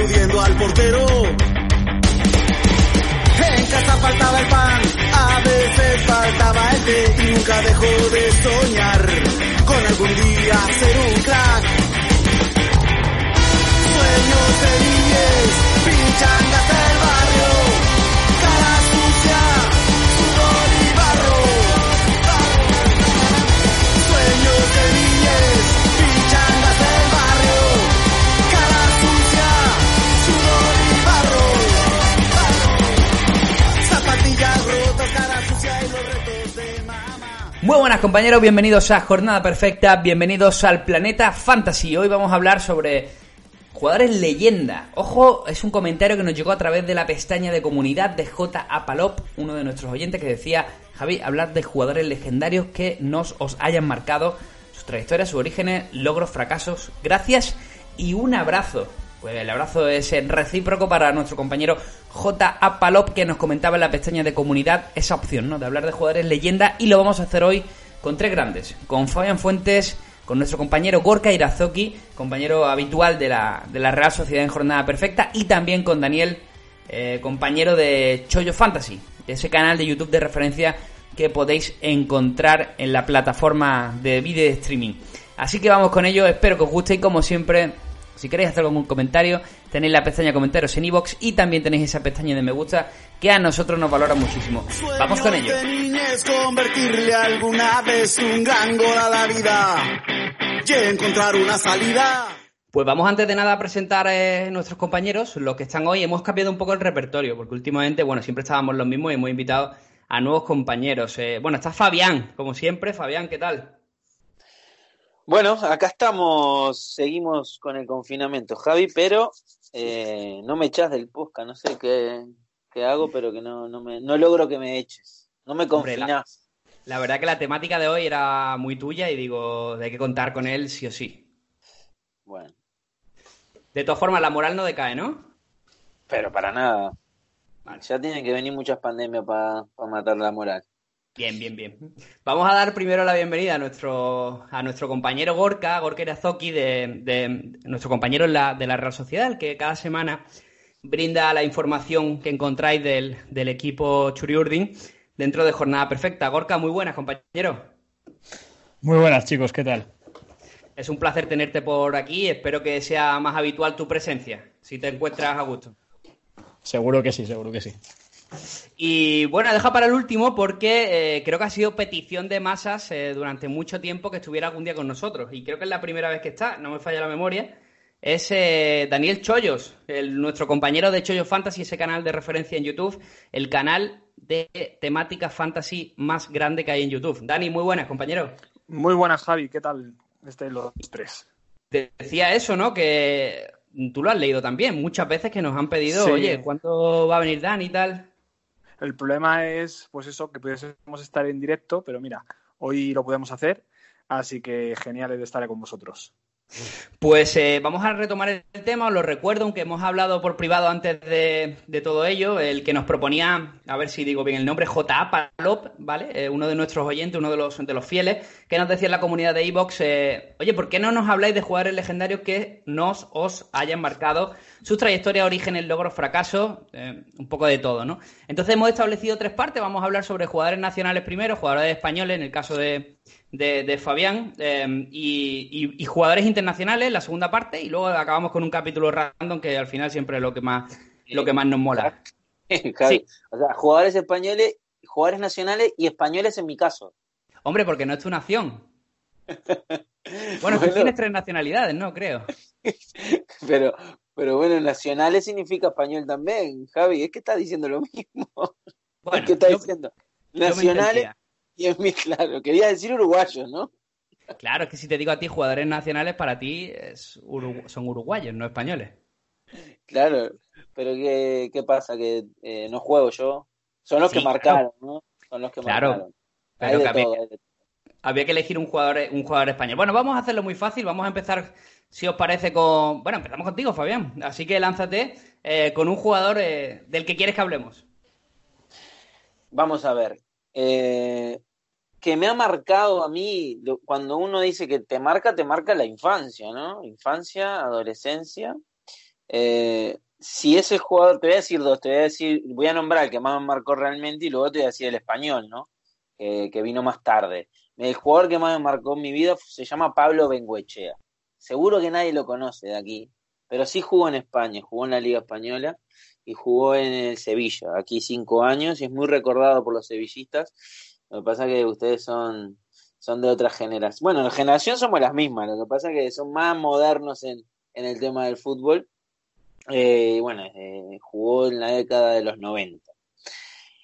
aludiendo al portero. En casa faltaba el pan, a veces faltaba el té y nunca dejó de soñar con algún día ser un crack. Sueños de Muy buenas compañeros, bienvenidos a Jornada Perfecta, bienvenidos al Planeta Fantasy. Hoy vamos a hablar sobre jugadores leyenda. Ojo, es un comentario que nos llegó a través de la pestaña de comunidad de J. Apalop, uno de nuestros oyentes que decía, Javi, hablar de jugadores legendarios que nos os hayan marcado, sus trayectorias, sus orígenes, logros, fracasos. Gracias y un abrazo. Pues el abrazo es recíproco para nuestro compañero J. Apalop que nos comentaba en la pestaña de comunidad esa opción, ¿no? De hablar de jugadores leyenda y lo vamos a hacer hoy con tres grandes, con Fabián Fuentes, con nuestro compañero Gorka Irazoki, compañero habitual de la, de la Real Sociedad en Jornada Perfecta, y también con Daniel, eh, compañero de Chollo Fantasy, ese canal de YouTube de referencia que podéis encontrar en la plataforma de vídeo de streaming. Así que vamos con ello, espero que os guste y como siempre, si queréis hacer algún comentario, tenéis la pestaña comentarios en iBox y también tenéis esa pestaña de me gusta que a nosotros nos valora muchísimo. Vamos con ello. Sueños de niñez convertirle alguna vez un gran gol a la vida y encontrar una salida. Pues vamos antes de nada a presentar a nuestros compañeros, los que están hoy. Hemos cambiado un poco el repertorio, porque últimamente, bueno, siempre estábamos los mismos y hemos invitado a nuevos compañeros. Eh, bueno, está Fabián, como siempre. Fabián, ¿qué tal? Bueno, acá estamos, seguimos con el confinamiento, Javi, pero eh, no me echas del Posca, no sé qué, qué hago, pero que no, no, me, no logro que me eches. No me Hombre, la- confinás. La verdad que la temática de hoy era muy tuya y digo, hay que contar con él sí o sí. Bueno, De todas formas, la moral no decae, ¿no? pero para nada. Vale. Ya tienen que venir muchas pandemias para matar la moral. Bien, bien, bien. Vamos a dar primero la bienvenida a nuestro, a nuestro compañero Gorka, Gorka Irazoki, de, de- nuestro compañero en la- de la Real Sociedad, el que cada semana brinda la información que encontráis del, del equipo Churiurdin dentro de Jornada Perfecta. Gorka, muy buenas, compañero. Muy buenas chicos, ¿qué tal? Es un placer tenerte por aquí. Espero que sea más habitual tu presencia, si te encuentras a gusto. Seguro que sí, seguro que sí. Y bueno, deja para el último porque eh, creo que ha sido petición de masas eh, durante mucho tiempo que estuviera algún día con nosotros. Y creo que es la primera vez que está, no me falla la memoria. Es eh, Daniel Chollos, el- nuestro compañero de Chollos Fantasy, ese canal de referencia en YouTube, el canal de temática fantasy más grande que hay en YouTube. Dani, muy buenas, compañero. Muy buenas, Javi. ¿Qué tal estáis los tres? Te decía eso, ¿no? Que tú lo has leído también. Muchas veces que nos han pedido, Sí. oye, ¿cuánto va a venir Dani y tal? El problema es, pues eso, que pudiésemos estar en directo, pero mira, hoy lo podemos hacer, así que genial de estar con vosotros. Pues eh, vamos a retomar el tema, os lo recuerdo, aunque hemos hablado por privado antes de, todo ello, el que nos proponía, a ver si digo bien el nombre, J.A. Palop, ¿vale? Eh, uno de nuestros oyentes, uno de los, de los fieles, que nos decía en la comunidad de Evox, oye, ¿por qué no nos habláis de jugadores legendarios que nos os hayan marcado sus trayectorias, orígenes, logros, fracasos, eh, un poco de todo, ¿no? Entonces hemos establecido tres partes, vamos a hablar sobre jugadores nacionales primero, jugadores españoles, en el caso de, de, de Fabián, eh, y, y- y jugadores internacionales, la segunda parte, y luego acabamos con un capítulo random que al final siempre es lo que más, lo que más nos mola. Sí. O sea, jugadores españoles, jugadores nacionales y españoles en mi caso. Hombre, porque no es tu nación. Bueno, tú Bueno. tienes tres nacionalidades, ¿no? Creo. Pero, pero bueno, nacionales significa español también, Javi. Es que está diciendo lo mismo. Bueno, es que está yo- diciendo nacionales claro, quería decir uruguayos, ¿no? Claro, es que si te digo a ti jugadores nacionales, para ti es urugu- son uruguayos, no españoles. Claro, pero ¿qué, qué pasa? Que eh, no juego yo. Son los Sí, que claro. marcaron, ¿no? Son los que Claro, marcaron. pero que había- todo. Había que elegir un jugador, un jugador español. Bueno, vamos a hacerlo muy fácil. Vamos a empezar, si os parece, con. Bueno, empezamos contigo, Fabián. Así que lánzate eh, con un jugador eh, del que quieres que hablemos. Vamos a ver. Eh, que me ha marcado a mí, cuando uno dice que te marca, te marca la infancia, ¿no? Infancia, adolescencia. Eh, si ese jugador, te voy a decir dos, te voy a decir, voy a nombrar el que más me marcó realmente y luego te voy a decir el español, ¿no? que vino más tarde. El jugador que más me marcó en mi vida se llama Pablo Benguechea. Seguro que nadie lo conoce de aquí, pero sí jugó en España, jugó en la Liga Española y jugó en el Sevilla, aquí cinco años y es muy recordado por los sevillistas. Lo que pasa es que ustedes son, son de otra generación. Bueno, la generación somos las mismas, lo que pasa es que son más modernos en, en el tema del fútbol. Eh, bueno, eh, jugó en la década de los 90.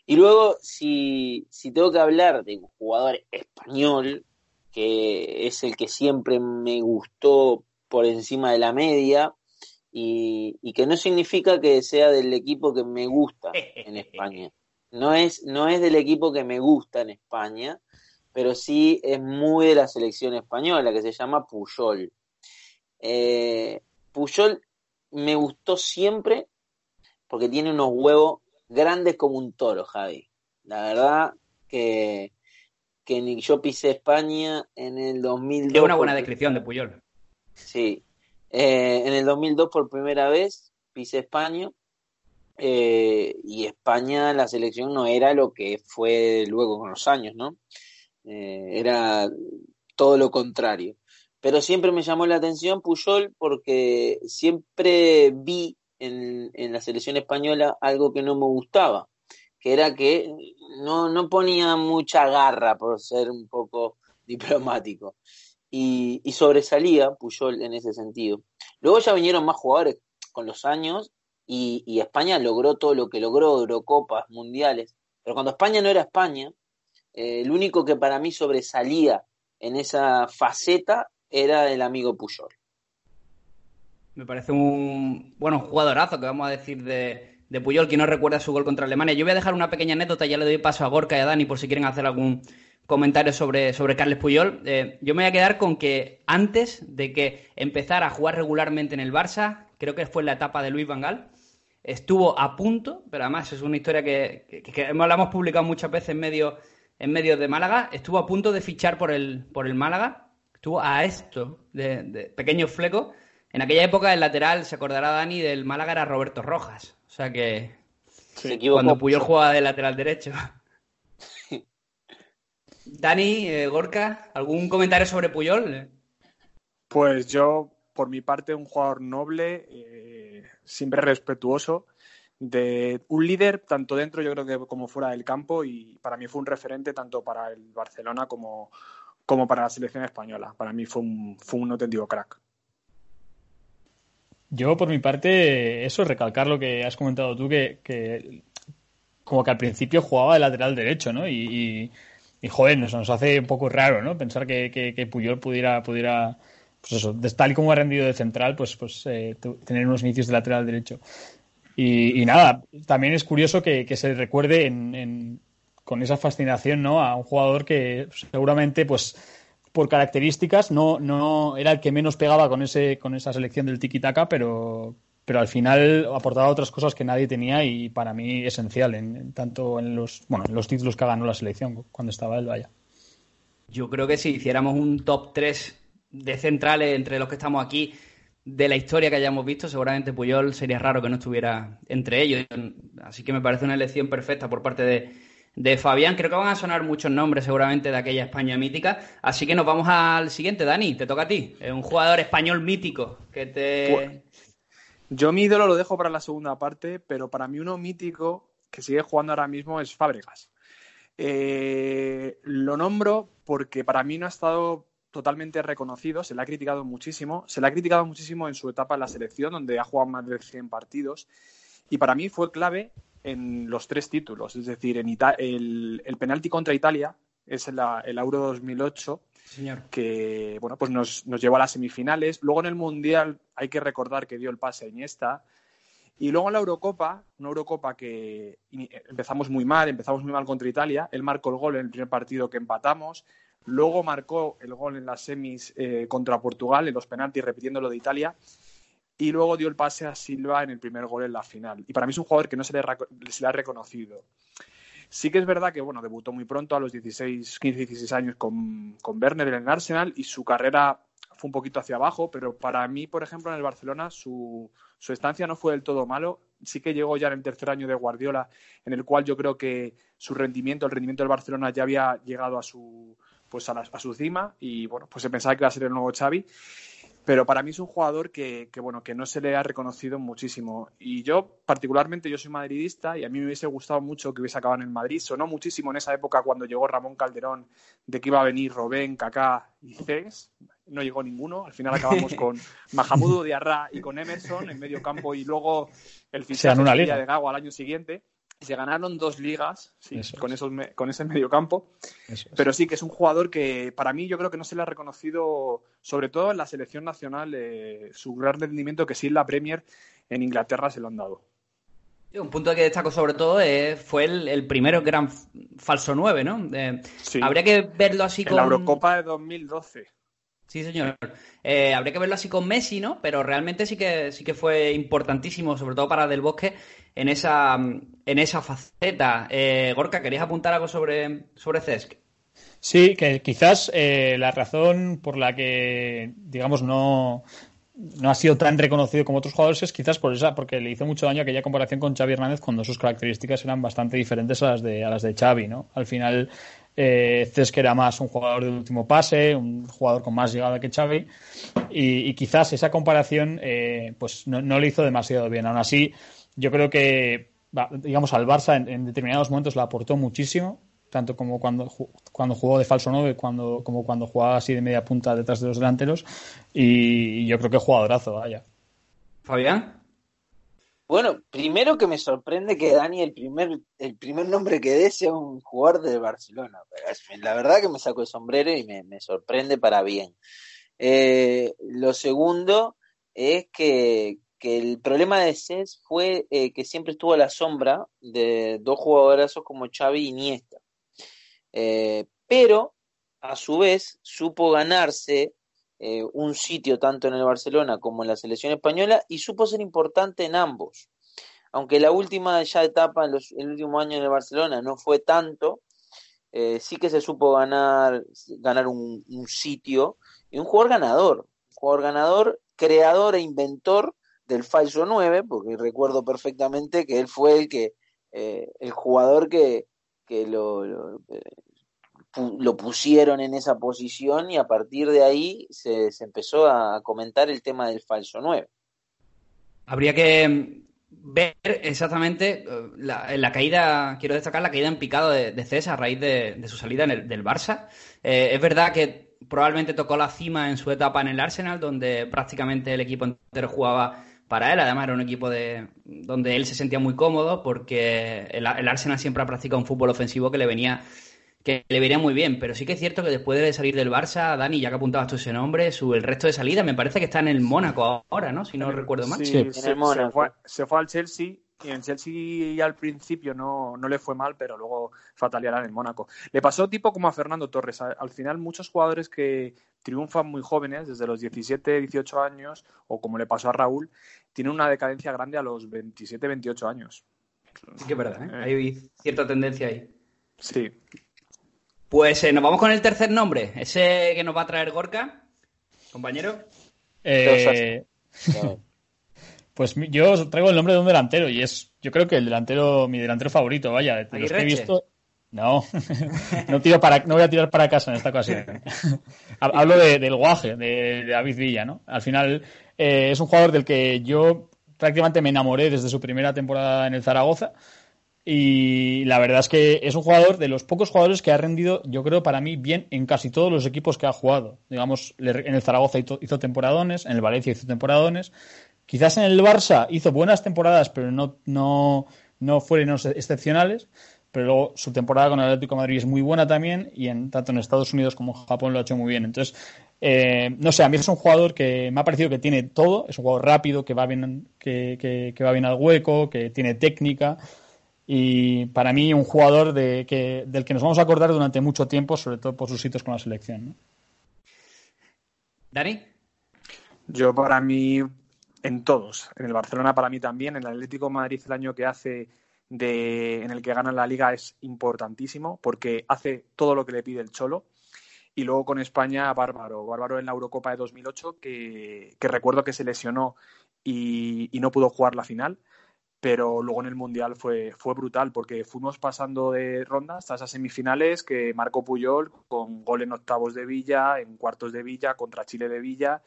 Y luego, si, si tengo que hablar de un jugador español, que es el que siempre me gustó por encima de la media, y, y, que no significa que sea del equipo que me gusta en España. No es, no es del equipo que me gusta en España, pero sí es muy de la selección española, que se llama Puyol. Eh, Puyol me gustó siempre porque tiene unos huevos grandes como un toro, Javi. La verdad que, que yo pisé España en el 2002. Es una buena descripción de Puyol. Sí. Eh, en el 2002 por primera vez pisé España. Eh, y España, la selección no era lo que fue luego con los años, ¿no? Eh, era todo lo contrario. Pero siempre me llamó la atención Puyol porque siempre vi en, la selección española algo que no me gustaba, que era que no, no ponía mucha garra, por ser un poco diplomático. Y, sobresalía Puyol en ese sentido. Luego ya vinieron más jugadores con los años y, España logró todo lo que logró, Eurocopas, mundiales. Pero cuando España no era España, eh, el único que para mí sobresalía en esa faceta era el amigo Puyol. Me parece un bueno jugadorazo que vamos a decir de, de Puyol, que no recuerda su gol contra Alemania. Yo voy a dejar una pequeña anécdota, ya le doy paso a Gorka y a Dani por si quieren hacer algún comentario sobre, sobre Carles Puyol. Eh, yo me voy a quedar con que antes de que empezara a jugar regularmente en el Barça, creo que fue en la etapa de Luis Vangal, estuvo a punto, pero además es una historia que, que, la hemos publicado muchas veces en medio en medios de Málaga, estuvo a punto de fichar por el, por el Málaga, estuvo a esto de, de pequeños flecos en aquella época el lateral, se acordará Dani, del Málaga era Roberto Rojas. O sea que cuando Puyol jugaba de lateral derecho. Dani, eh, Gorka, ¿algún comentario sobre Puyol? Pues yo, por mi parte, un jugador noble, eh, siempre respetuoso, de un líder tanto dentro, yo creo que como fuera del campo, y para mí fue un referente tanto para el Barcelona como, como para la selección española. Para mí fue un, fue un auténtico crack. Yo, por mi parte, eso, recalcar lo que has comentado tú, que, como que al principio jugaba de lateral derecho, ¿no? Y, y, joder, nos, nos, hace un poco raro, ¿no? Pensar que, que, Puyol pudiera, pudiera, pues eso, tal y como ha rendido de central, pues, pues eh, tener unos inicios de lateral derecho. Y, nada, también es curioso que, se recuerde con esa fascinación, ¿no? A un jugador que seguramente, pues por características no, no era el que menos pegaba con ese con esa selección del tiki taka pero pero al final aportaba otras cosas que nadie tenía y para mí esencial en, tanto en los bueno en los títulos que ganó la selección cuando estaba él vaya yo creo que si hiciéramos un top 3 de centrales entre los que estamos aquí de la historia que hayamos visto, seguramente Puyol sería raro que no estuviera entre ellos. Así que me parece una elección perfecta por parte de, de Fabián. Creo que van a sonar muchos nombres seguramente de aquella España mítica. Así que nos vamos al siguiente, Dani, te toca a ti. Un jugador español mítico que te... Pues, yo mi ídolo lo dejo para la segunda parte, pero para mí uno mítico que sigue jugando ahora mismo es Fábregas. Eh, lo nombro porque para mí no ha estado totalmente reconocido, se le ha criticado muchísimo, se le ha criticado muchísimo en su etapa en la selección, donde ha jugado más de 100 partidos, y para mí fue clave en los tres títulos. Es decir, en el, el penalti contra Italia es el, el Euro 2008, Señor. que bueno, pues nos, nos, llevó a las semifinales. Luego en el Mundial hay que recordar que dio el pase a Iniesta. Y luego en la Eurocopa, una Eurocopa que empezamos muy mal, empezamos muy mal contra Italia. Él marcó el gol en el primer partido que empatamos. Luego marcó el gol en las semis eh, contra Portugal, en los penaltis, repitiendo lo de Italia y luego dio el pase a Silva en el primer gol en la final. Y para mí es un jugador que no se le, ha reconocido. Sí que es verdad que bueno, debutó muy pronto, a los 16, 15, 16 años con, con Werner en el Arsenal y su carrera fue un poquito hacia abajo, pero para mí, por ejemplo, en el Barcelona su, su estancia no fue del todo malo. Sí que llegó ya en el tercer año de Guardiola, en el cual yo creo que su rendimiento, el rendimiento del Barcelona ya había llegado a su, pues a, a su cima y bueno, pues se pensaba que iba a ser el nuevo Xavi. Pero para mí es un jugador que, que, bueno, que no se le ha reconocido muchísimo. Y yo, particularmente, yo soy madridista y a mí me hubiese gustado mucho que hubiese acabado en Madrid. Sonó muchísimo en esa época cuando llegó Ramón Calderón de que iba a venir Robén, Kaká y Cés. No llegó ninguno. Al final acabamos con Mahamudu Diarra y con Emerson en medio campo y luego el fichaje de Gago al año siguiente se ganaron dos ligas sí, con, esos, con ese mediocampo. Es. Pero sí que es un jugador que para mí yo creo que no se le ha reconocido, sobre todo en la selección nacional, eh, su gran rendimiento que sí en la Premier en Inglaterra se lo han dado. Un punto que destaco sobre todo es, fue el, el primero gran falso 9, ¿no? Eh, sí. Habría que verlo así en con... la Eurocopa de 2012. Sí, señor. Eh, habría que verlo así con Messi, ¿no? Pero realmente sí que sí que fue importantísimo, sobre todo para Del Bosque, en esa, en esa faceta. Eh, Gorka, ¿querías apuntar algo sobre, sobre Cesc? Sí, que quizás eh, la razón por la que, digamos, no, no ha sido tan reconocido como otros jugadores es quizás por esa, porque le hizo mucho daño aquella comparación con Xavi Hernández cuando sus características eran bastante diferentes a las de, a las de Xavi, ¿no? Al final, eh, Cesc era más un jugador de último pase, un jugador con más llegada que Xavi, y, y quizás esa comparación eh, pues no, no, le hizo demasiado bien. Aún así, yo creo que, digamos, al Barça en, en determinados momentos le aportó muchísimo, tanto como cuando, cuando jugó de falso 9 cuando, como cuando jugaba así de media punta detrás de los delanteros, y yo creo que jugadorazo, vaya. Fabián. Bueno, primero que me sorprende que Dani el primer, el primer nombre que dé sea un jugador de Barcelona. La verdad que me saco el sombrero y me, me sorprende para bien. Eh, lo segundo es que, el problema de CES fue eh, que siempre estuvo a la sombra de dos jugadorazos como Xavi y Iniesta. Eh, pero, a su vez, supo ganarse eh, un sitio tanto en el Barcelona como en la selección española y supo ser importante en ambos. Aunque la última ya etapa, en los, el último año en el Barcelona no fue tanto, sí que se supo ganar, ganar un, un, sitio y un jugador ganador, un jugador ganador, creador e inventor del falso 9, porque recuerdo perfectamente que él fue el que, eh, el jugador que, que lo, lo, lo, pusieron en esa posición y a partir de ahí se, se empezó a comentar el tema del falso 9. Habría que ver exactamente la, la, caída, quiero destacar la caída en picado de, César a raíz de, su salida en el, del Barça. Eh, es verdad que probablemente tocó la cima en su etapa en el Arsenal, donde prácticamente el equipo entero jugaba para él. Además, era un equipo de, donde él se sentía muy cómodo porque el, el Arsenal siempre ha practicado un fútbol ofensivo que le venía que le vería muy bien, pero sí que es cierto que después de salir del Barça, Dani, ya que apuntabas tú ese nombre, su, el resto de salida me parece que está en el Mónaco ahora, ¿no? Si no recuerdo mal. Sí, sí. Se, se, fue, se, fue, al Chelsea y en Chelsea al principio no, no le fue mal, pero luego fatalidad en el Mónaco. Le pasó tipo como a Fernando Torres. Al final muchos jugadores que triunfan muy jóvenes, desde los 17, 18 años, o como le pasó a Raúl, tienen una decadencia grande a los 27, 28 años. Sí que es verdad, ¿eh? hay cierta tendencia ahí. Sí. Pues eh, nos vamos con el tercer nombre, ese que nos va a traer Gorka, compañero. Eh, pues yo traigo el nombre de un delantero y es, yo creo que el delantero, mi delantero favorito, vaya, de los que he visto. No, no, tiro para, no voy a tirar para casa en esta ocasión. Hablo de, del guaje, de, David Villa, ¿no? Al final eh, es un jugador del que yo prácticamente me enamoré desde su primera temporada en el Zaragoza. Y la verdad es que es un jugador de los pocos jugadores que ha rendido, yo creo, para mí, bien en casi todos los equipos que ha jugado. Digamos, en el Zaragoza hizo, hizo temporadones, en el Valencia hizo temporadones. Quizás en el Barça hizo buenas temporadas, pero no, no, no fueron excepcionales. Pero luego su temporada con el Atlético de Madrid es muy buena también, y en, tanto en Estados Unidos como en Japón lo ha hecho muy bien. Entonces, eh, no sé, a mí es un jugador que me ha parecido que tiene todo, es un jugador rápido, que va bien, que, que, que va bien al hueco, que tiene técnica y para mí un jugador de, que, del que nos vamos a acordar durante mucho tiempo, sobre todo por sus hitos con la selección. ¿no? Dani. Yo para mí, en todos, en el Barcelona para mí también, en el Atlético de Madrid el año que hace de, en el que gana la liga es importantísimo porque hace todo lo que le pide el Cholo. Y luego con España, Bárbaro. Bárbaro en la Eurocopa de 2008, que, que recuerdo que se lesionó y, no pudo jugar la final. Pero luego en el Mundial fue, fue brutal porque fuimos pasando de rondas hasta esas semifinales que marcó Puyol con gol en octavos de Villa, en cuartos de Villa, contra Chile de Villa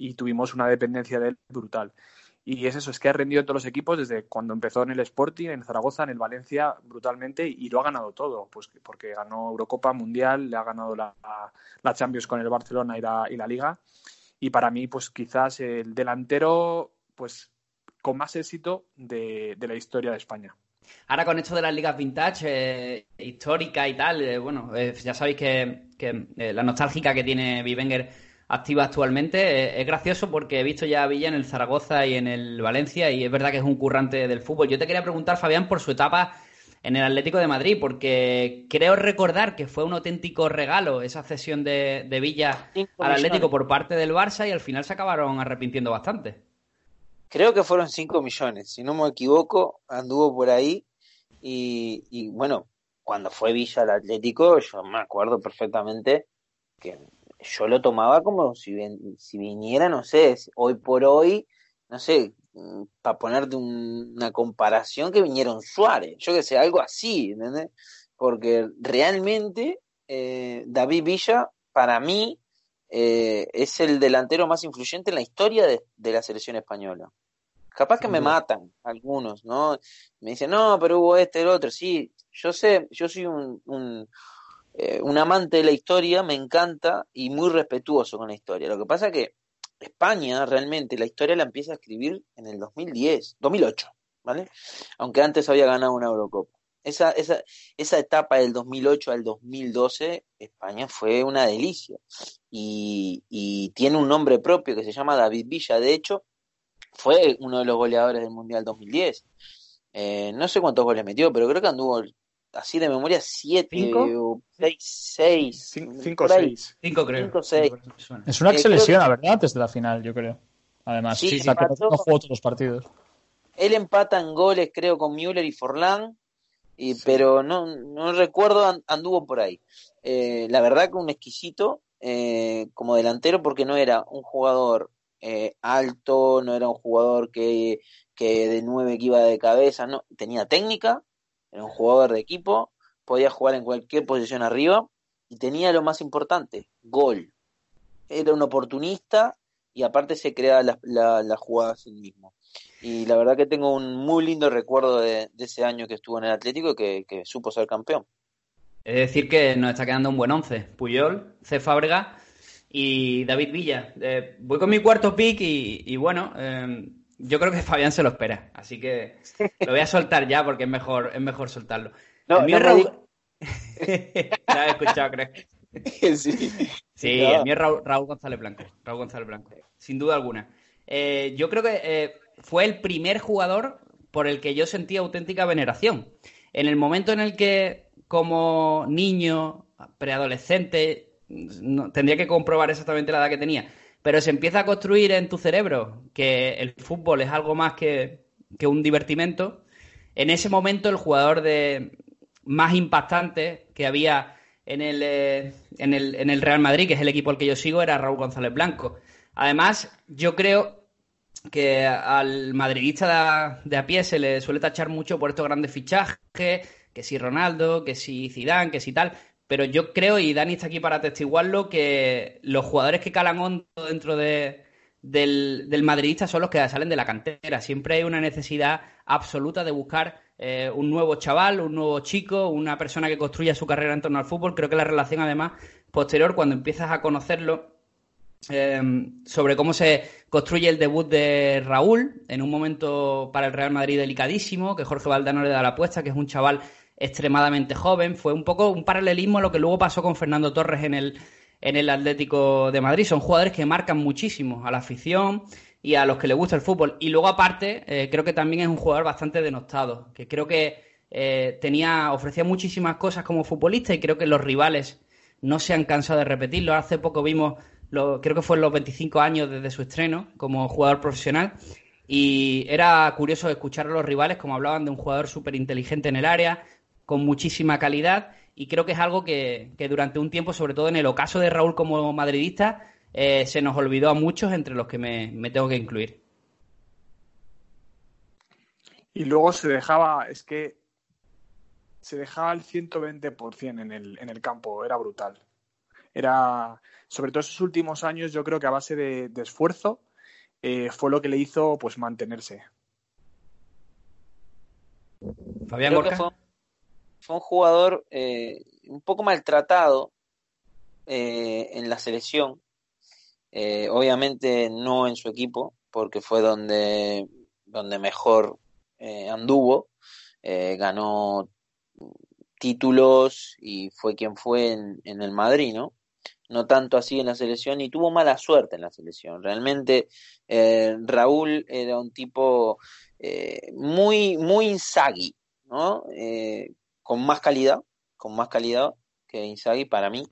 y tuvimos una dependencia de él brutal. Y es eso, es que ha rendido en todos los equipos desde cuando empezó en el Sporting, en Zaragoza, en el Valencia, brutalmente, y lo ha ganado todo, pues porque ganó Eurocopa, Mundial, le ha ganado la, la Champions con el Barcelona y la, y la Liga. Y para mí, pues quizás el delantero, pues con más éxito de, la historia de España. Ahora con esto de las ligas vintage, eh, histórica y tal, eh, bueno, eh, ya sabéis que, la nostálgica que tiene Vivenger activa actualmente. Eh, es gracioso porque he visto ya a Villa en el Zaragoza y en el Valencia y es verdad que es un currante del fútbol. Yo te quería preguntar, Fabián, por su etapa en el Atlético de Madrid, porque creo recordar que fue un auténtico regalo esa cesión de, Villa al Atlético por parte del Barça y al final se acabaron arrepintiendo bastante. Creo que fueron 5 millones, si no me equivoco, anduvo por ahí y, y bueno, cuando fue Villa al Atlético, yo me acuerdo perfectamente que yo lo tomaba como si, si viniera, no sé, hoy por hoy, no sé, mm, para ponerte una comparación, que viniera un Suárez, yo que sé, algo así, ¿entendés? Porque realmente eh, David Villa, para mí, eh, es el delantero más influyente en la historia de, la selección española. Capaz que me matan algunos, ¿no? Me dicen, no, pero hubo este, el otro. Sí, yo sé, yo soy un, eh, un amante de la historia, me encanta y muy respetuoso con la historia. Lo que pasa es que España realmente la historia la empieza a escribir en el 2010, 2008, ¿vale? Aunque antes había ganado una Eurocopa. Esa, esa, esa etapa del 2008 al 2012, España fue una delicia. Y, y tiene un nombre propio que se llama David Villa. De hecho, fue uno de los goleadores del Mundial 2010. Eh, no sé cuántos goles metió, pero creo que anduvo así de memoria, siete o seis, seis. Cinco, seis. Cinco, creo. seis. Es una la verdad, antes de la final, yo creo. Además, sí, sí, que no jugó todos los partidos. Él empata en goles, creo, con Müller y Forlán, y, pero no, no recuerdo, anduvo por ahí. Eh, la verdad que un exquisito eh, como delantero, porque no era un jugador eh, alto, no era un jugador que, que de nueve que iba de cabeza, no, tenía técnica, era un jugador de equipo, podía jugar en cualquier posición arriba y tenía lo más importante, gol. Era un oportunista y aparte se creaba las la, la jugadas él mismo. Y la verdad que tengo un muy lindo recuerdo de, ese año que estuvo en el Atlético que, que supo ser campeón. Es decir, que nos está quedando un buen once. Puyol, C. Fábrega y David Villa. Eh, voy con mi cuarto pick y, bueno, eh, yo creo que Fabián se lo espera, así que lo voy a soltar ya porque es mejor, es mejor soltarlo. No, el mío Raúl... he escuchado, creo. Sí, sí el mío es Raúl, González Blanco. Raúl González Blanco, sin duda alguna. Eh, yo creo que eh, fue el primer jugador por el que yo sentí auténtica veneración. En el momento en el que, como niño, preadolescente, no, tendría que comprobar exactamente la edad que tenía, pero se empieza a construir en tu cerebro que el fútbol es algo más que, un divertimento, en ese momento el jugador de más impactante que había en el, eh, en el, en el Real Madrid, que es el equipo al que yo sigo, era Raúl González Blanco. Además, yo creo que al madridista de a, pie se le suele tachar mucho por estos grandes fichajes, que si Ronaldo, que si Zidane, que si tal, pero yo creo, y Dani está aquí para testiguarlo, que los jugadores que calan hondo dentro de, del, madridista son los que salen de la cantera. Siempre hay una necesidad absoluta de buscar eh, un nuevo chaval, un nuevo chico, una persona que construya su carrera en torno al fútbol. Creo que la relación, además, posterior, cuando empiezas a conocerlo, eh, sobre cómo se construye el debut de Raúl, en un momento para el Real Madrid delicadísimo, que Jorge Valdano le da la apuesta, que es un chaval extremadamente joven. Fue un poco un paralelismo a lo que luego pasó con Fernando Torres en el, en el Atlético de Madrid. Son jugadores que marcan muchísimo a la afición y a los que les gusta el fútbol. Y luego, aparte, eh, creo que también es un jugador bastante denostado, que creo que eh, tenía, ofrecía muchísimas cosas como futbolista y creo que los rivales no se han cansado de repetirlo. Hace poco vimos, lo, creo que fue en los 25 años desde su estreno como jugador profesional. Y era curioso escuchar a los rivales como hablaban de un jugador súper inteligente en el área, con muchísima calidad y creo que es algo que, durante un tiempo, sobre todo en el ocaso de Raúl como madridista, eh, se nos olvidó a muchos, entre los que me, tengo que incluir. Y luego se dejaba, es que se dejaba el 120% en el, en el campo, era brutal. Era, sobre todo esos últimos años, yo creo que a base de, esfuerzo eh, fue lo que le hizo pues mantenerse. Fabián fue, un jugador eh, un poco maltratado eh, en la selección. obviamente no en su equipo, porque fue donde, donde mejor anduvo. ganó títulos y fue quien fue en, el Madrid, ¿no? no tanto así en la selección y tuvo mala suerte en la selección. Realmente eh, Raúl era un tipo eh, muy, muy Inzaghi, ¿no? Eh, con más calidad, con más calidad que Inzaghi para mí,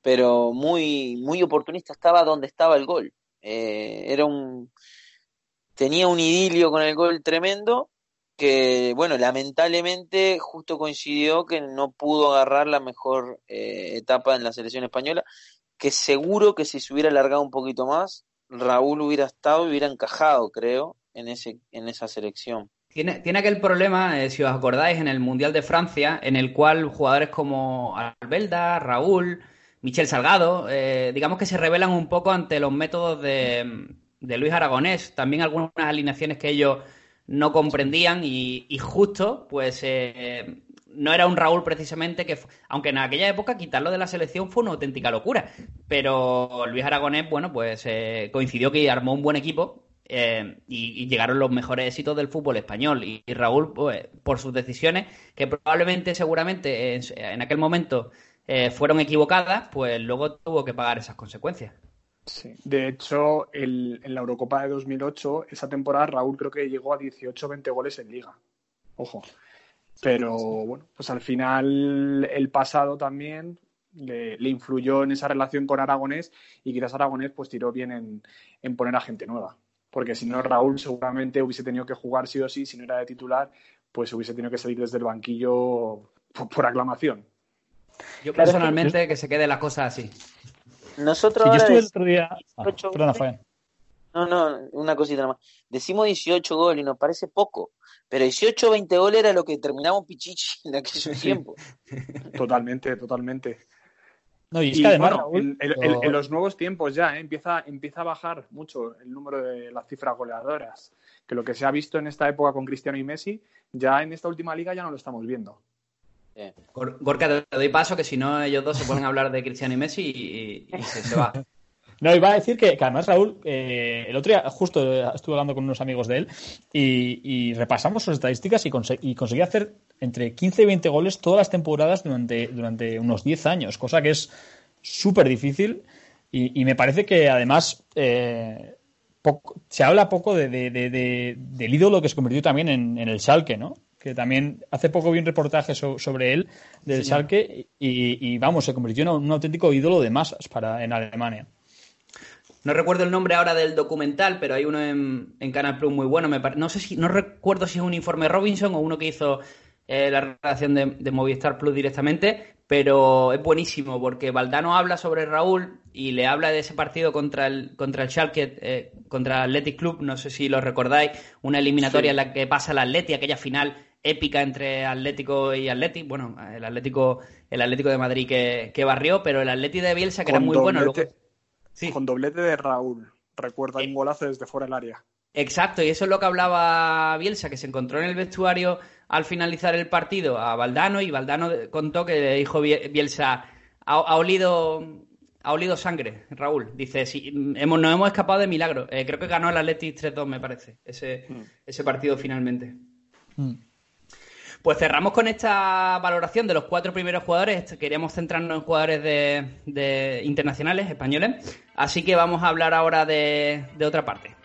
pero muy, muy oportunista, estaba donde estaba el gol. era un, tenía un idilio con el gol tremendo que, bueno, lamentablemente justo coincidió que no pudo agarrar la mejor eh, etapa en la selección española, que seguro que si se hubiera alargado un poquito más, Raúl hubiera estado y hubiera encajado, creo, en, ese, en esa selección. Tiene, tiene aquel problema, si os acordáis, en el Mundial de Francia, en el cual jugadores como Albelda, Raúl, Michel Salgado, eh, digamos que se revelan un poco ante los métodos de, de Luis Aragonés. También algunas alineaciones que ellos no comprendían y, justo, pues eh, no era un Raúl precisamente que, aunque en aquella época quitarlo de la selección fue una auténtica locura, pero Luis Aragonés, bueno, pues eh, coincidió que armó un buen equipo eh, y, llegaron los mejores éxitos del fútbol español. Y, Raúl, pues, por sus decisiones, que probablemente, seguramente, en aquel momento fueron equivocadas, pues luego tuvo que pagar esas consecuencias. Sí, de hecho, en la Eurocopa de 2008, esa temporada Raúl creo que llegó a 18-20 goles en liga. Ojo. Pero bueno, pues al final el pasado también le, influyó en esa relación con Aragonés y quizás Aragonés pues tiró bien en, poner a gente nueva. Porque si no, Raúl seguramente hubiese tenido que jugar sí o sí, si no era de titular, pues hubiese tenido que salir desde el banquillo por, aclamación. Yo personalmente que se quede la cosa así. Nosotros yo estuve el otro día. Ah, perdona, No, no, una cosita más. Decimos 18 goles y nos parece poco, pero 18 20 goles era lo que terminamos Pichichi en aquellos tiempos. Totalmente, totalmente. No, y es que además, en, los nuevos tiempos ya ¿eh? empieza, empieza a bajar mucho el número de las cifras goleadoras. Que lo que se ha visto en esta época con Cristiano y Messi, ya en esta última liga ya no lo estamos viendo. Gorka, te doy paso que si no ellos dos se pueden hablar de Cristiano y Messi y, se, va. No, iba a decir que, además Raúl, eh, el otro día justo estuve hablando con unos amigos de él y, repasamos sus estadísticas y, conseguía hacer entre 15 y 20 goles todas las temporadas durante, durante unos 10 años, cosa que es súper difícil y, me parece que además eh, se habla poco de, del ídolo que se convirtió también en, en el Schalke, ¿no? que también hace poco vi un reportaje sobre él del Schalke y, vamos, se convirtió en un, auténtico ídolo de masas para en Alemania. No recuerdo el nombre ahora del documental, pero hay uno en, Canal Plus muy bueno. Me no sé si, no recuerdo si es un informe Robinson o uno que hizo eh, la redacción de, Movistar Plus directamente, pero es buenísimo porque Valdano habla sobre Raúl y le habla de ese partido contra el contra el Schalke, eh, contra el Athletic Club, no sé si lo recordáis, una eliminatoria en la que pasa el Atleti, aquella final épica entre Atlético y Atleti. Bueno, el Atlético, el Atlético de Madrid que, barrió, pero el Atlético de Bielsa que era muy bueno. Sí. Con doblete de Raúl. Recuerda, un golazo desde fuera del área. Exacto, y eso es lo que hablaba Bielsa, que se encontró en el vestuario al finalizar el partido a Valdano y Valdano contó que le dijo Bielsa, ha, olido ha olido sangre, Raúl. Dice, sí, hemos, nos hemos escapado de milagro. Eh, creo que ganó el Atlético 3-2, me parece, ese, mm. ese partido finalmente. Mm. Pues cerramos con esta valoración de los cuatro primeros jugadores. Queríamos centrarnos en jugadores de, internacionales, españoles. Así que vamos a hablar ahora de otra parte.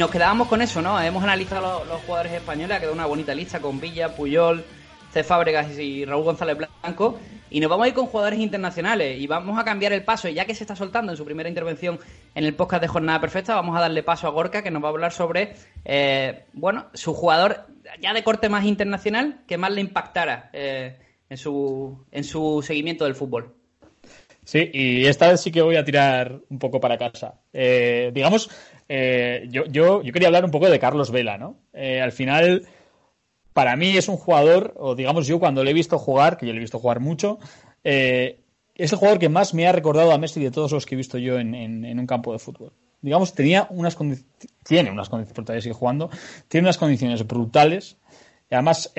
Nos quedábamos con eso, ¿no? Hemos analizado los, jugadores españoles, ha quedado una bonita lista con Villa, Puyol, C. Fábregas y Raúl González Blanco. Y nos vamos a ir con jugadores internacionales y vamos a cambiar el paso. Y ya que se está soltando en su primera intervención en el podcast de Jornada Perfecta, vamos a darle paso a Gorka, que nos va a hablar sobre, eh, bueno, su jugador ya de corte más internacional que más le impactara eh, en, su, en su seguimiento del fútbol. Sí, y esta vez sí que voy a tirar un poco para casa. Eh, digamos, eh, yo, yo, yo, quería hablar un poco de Carlos Vela, ¿no? Eh, al final, para mí es un jugador, o digamos yo cuando le he visto jugar, que yo le he visto jugar mucho, eh, es el jugador que más me ha recordado a Messi de todos los que he visto yo en, en, un campo de fútbol. Digamos, tenía unas tiene unas condiciones, porque sigue jugando, tiene unas condiciones brutales. Y además,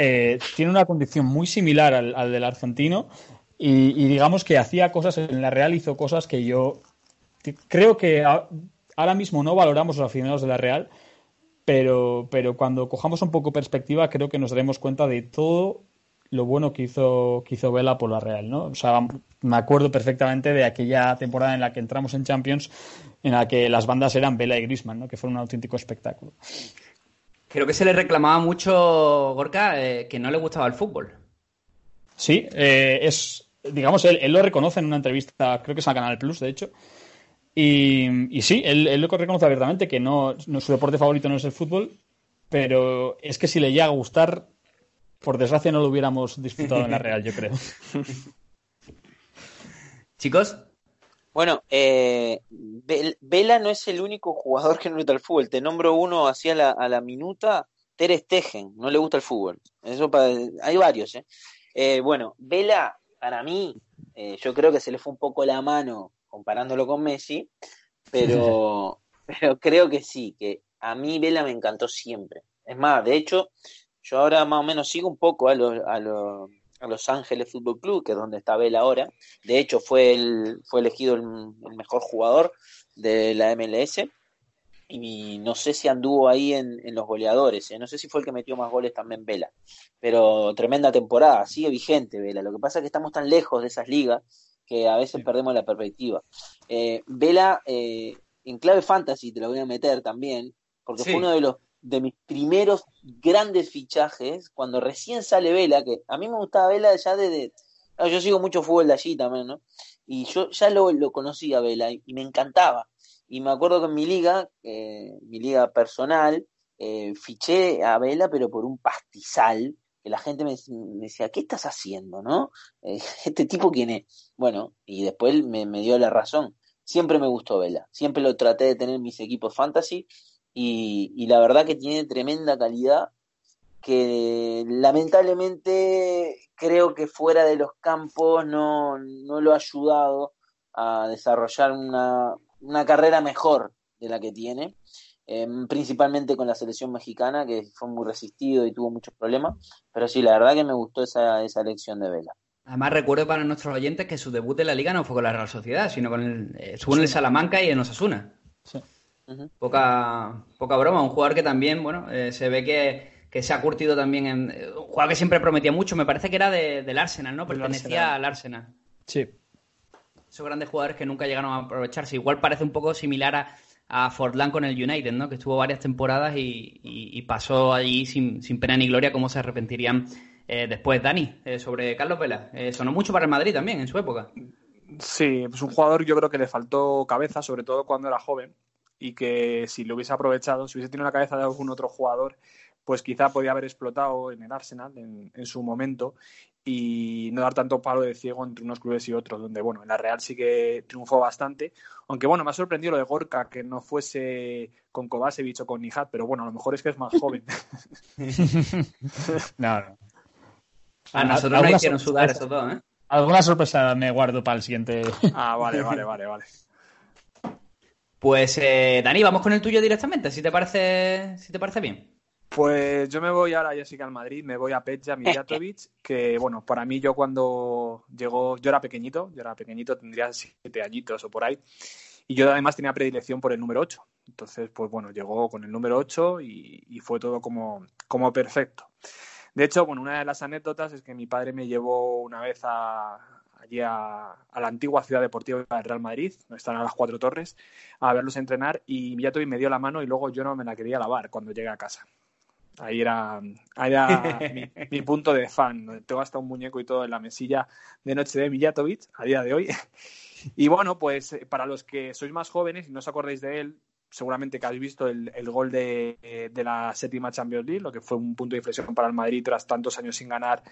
tiene una condición muy similar al, al del argentino. Y, digamos que hacía cosas, en la Real hizo cosas que yo creo que ahora mismo no valoramos los aficionados de la Real, pero, pero cuando cojamos un poco perspectiva creo que nos daremos cuenta de todo lo bueno que hizo, que hizo Vela por la Real, ¿no? O sea, me acuerdo perfectamente de aquella temporada en la que entramos en Champions, en la que las bandas eran Vela y Grisman, ¿no? Que fue un auténtico espectáculo. Creo que se le reclamaba mucho, Gorka, eh, que no le gustaba el fútbol. Sí, eh, es, digamos, él, él, lo reconoce en una entrevista, creo que es a Canal Plus, de hecho. Y, y sí, él, él, lo reconoce abiertamente que no, no, su deporte favorito no es el fútbol, pero es que si le llega a gustar, por desgracia no lo hubiéramos disfrutado en la Real, yo creo. Chicos. Bueno, eh, Vela no es el único jugador que no le gusta el fútbol. Te nombro uno así a la, a la minuta, Ter Stegen, no le gusta el fútbol. Eso para, hay varios, ¿eh? Eh, bueno, Vela, para mí, eh, yo creo que se le fue un poco la mano comparándolo con Messi, pero, pero creo que sí, que a mí Vela me encantó siempre. Es más, de hecho, yo ahora más o menos sigo un poco a los, a los, a los Ángeles Fútbol Club, que es donde está Vela ahora. De hecho, fue, el, fue elegido el, el mejor jugador de la MLS y no sé si anduvo ahí en, en los goleadores, ¿eh? no sé si fue el que metió más goles también Vela, pero tremenda temporada, sigue vigente Vela, lo que pasa es que estamos tan lejos de esas ligas que a veces perdemos la perspectiva. Eh, Vela, eh, en clave fantasy te lo voy a meter también, porque sí. fue uno de los de mis primeros grandes fichajes, cuando recién sale Vela, que a mí me gustaba Vela ya desde... yo sigo mucho fútbol de allí también, ¿no? Y yo ya lo, lo conocía Vela y, y me encantaba. Y me acuerdo que en mi liga, eh, mi liga personal, eh, fiché a Vela, pero por un pastizal, que la gente me, decía, ¿qué estás haciendo, no? Eh, ¿Este tipo quién es? Bueno, y después me, me, dio la razón. Siempre me gustó Vela, siempre lo traté de tener en mis equipos fantasy, y, y la verdad que tiene tremenda calidad, que lamentablemente creo que fuera de los campos no, no lo ha ayudado a desarrollar una, una carrera mejor de la que tiene, eh, principalmente con la selección mexicana, que fue muy resistido y tuvo muchos problemas, pero sí, la verdad que me gustó esa, esa elección de Vela. Además, recuerdo para nuestros oyentes que su debut en la liga no fue con la Real Sociedad, sino con el, eh, estuvo en el Salamanca y en Osasuna. Sí. Uh -huh. poca, poca broma, un jugador que también, bueno, eh, se ve que, que, se ha curtido también en. Un jugador que siempre prometía mucho, me parece que era de, del Arsenal, ¿no? Pertenecía al Arsenal. Sí esos grandes jugadores que nunca llegaron a aprovecharse. Igual parece un poco similar a, a Forlán con el United, ¿no? Que estuvo varias temporadas y, y, y pasó allí sin, sin, pena ni gloria, como se arrepentirían eh, después. Dani, eh, sobre Carlos Vela. Eh, sonó mucho para el Madrid también en su época. Sí, pues un jugador yo creo que le faltó cabeza, sobre todo cuando era joven, y que si lo hubiese aprovechado, si hubiese tenido la cabeza de algún otro jugador, pues quizá podía haber explotado en el Arsenal en, en su momento y no dar tanto palo de ciego entre unos clubes y otros, donde, bueno, en la Real sí que triunfó bastante, aunque, bueno, me ha sorprendido lo de Gorka, que no fuese con Kovacevic o con Nijat, pero bueno, a lo mejor es que es más joven. no, no. A nosotros nos hicieron sudar eso todo, ¿eh? Alguna sorpresa me guardo para el siguiente. Ah, vale, vale, vale, vale. Pues, eh, Dani, vamos con el tuyo directamente, si te parece, si te parece bien. Pues yo me voy ahora ya sí que al Madrid, me voy a Petja Mijatovic, que bueno, para mí yo cuando llegó, yo era pequeñito, yo era pequeñito, tendría siete añitos o por ahí, y yo además tenía predilección por el número 8. Entonces, pues bueno, llegó con el número 8 y, y fue todo como, como perfecto. De hecho, bueno, una de las anécdotas es que mi padre me llevó una vez a, allí a, la antigua ciudad deportiva del Real Madrid, donde están a las cuatro torres, a verlos entrenar y Mijatovic me dio la mano y luego yo no me la quería lavar cuando llegué a casa. Ahí era, mi, punto de fan. Tengo hasta un muñeco y todo en la mesilla de noche de Mijatovic a día de hoy. Y bueno, pues eh, para los que sois más jóvenes y no os acordáis de él, seguramente que habéis visto el, gol de, la séptima Champions League, lo que fue un punto de inflexión para el Madrid tras tantos años sin ganar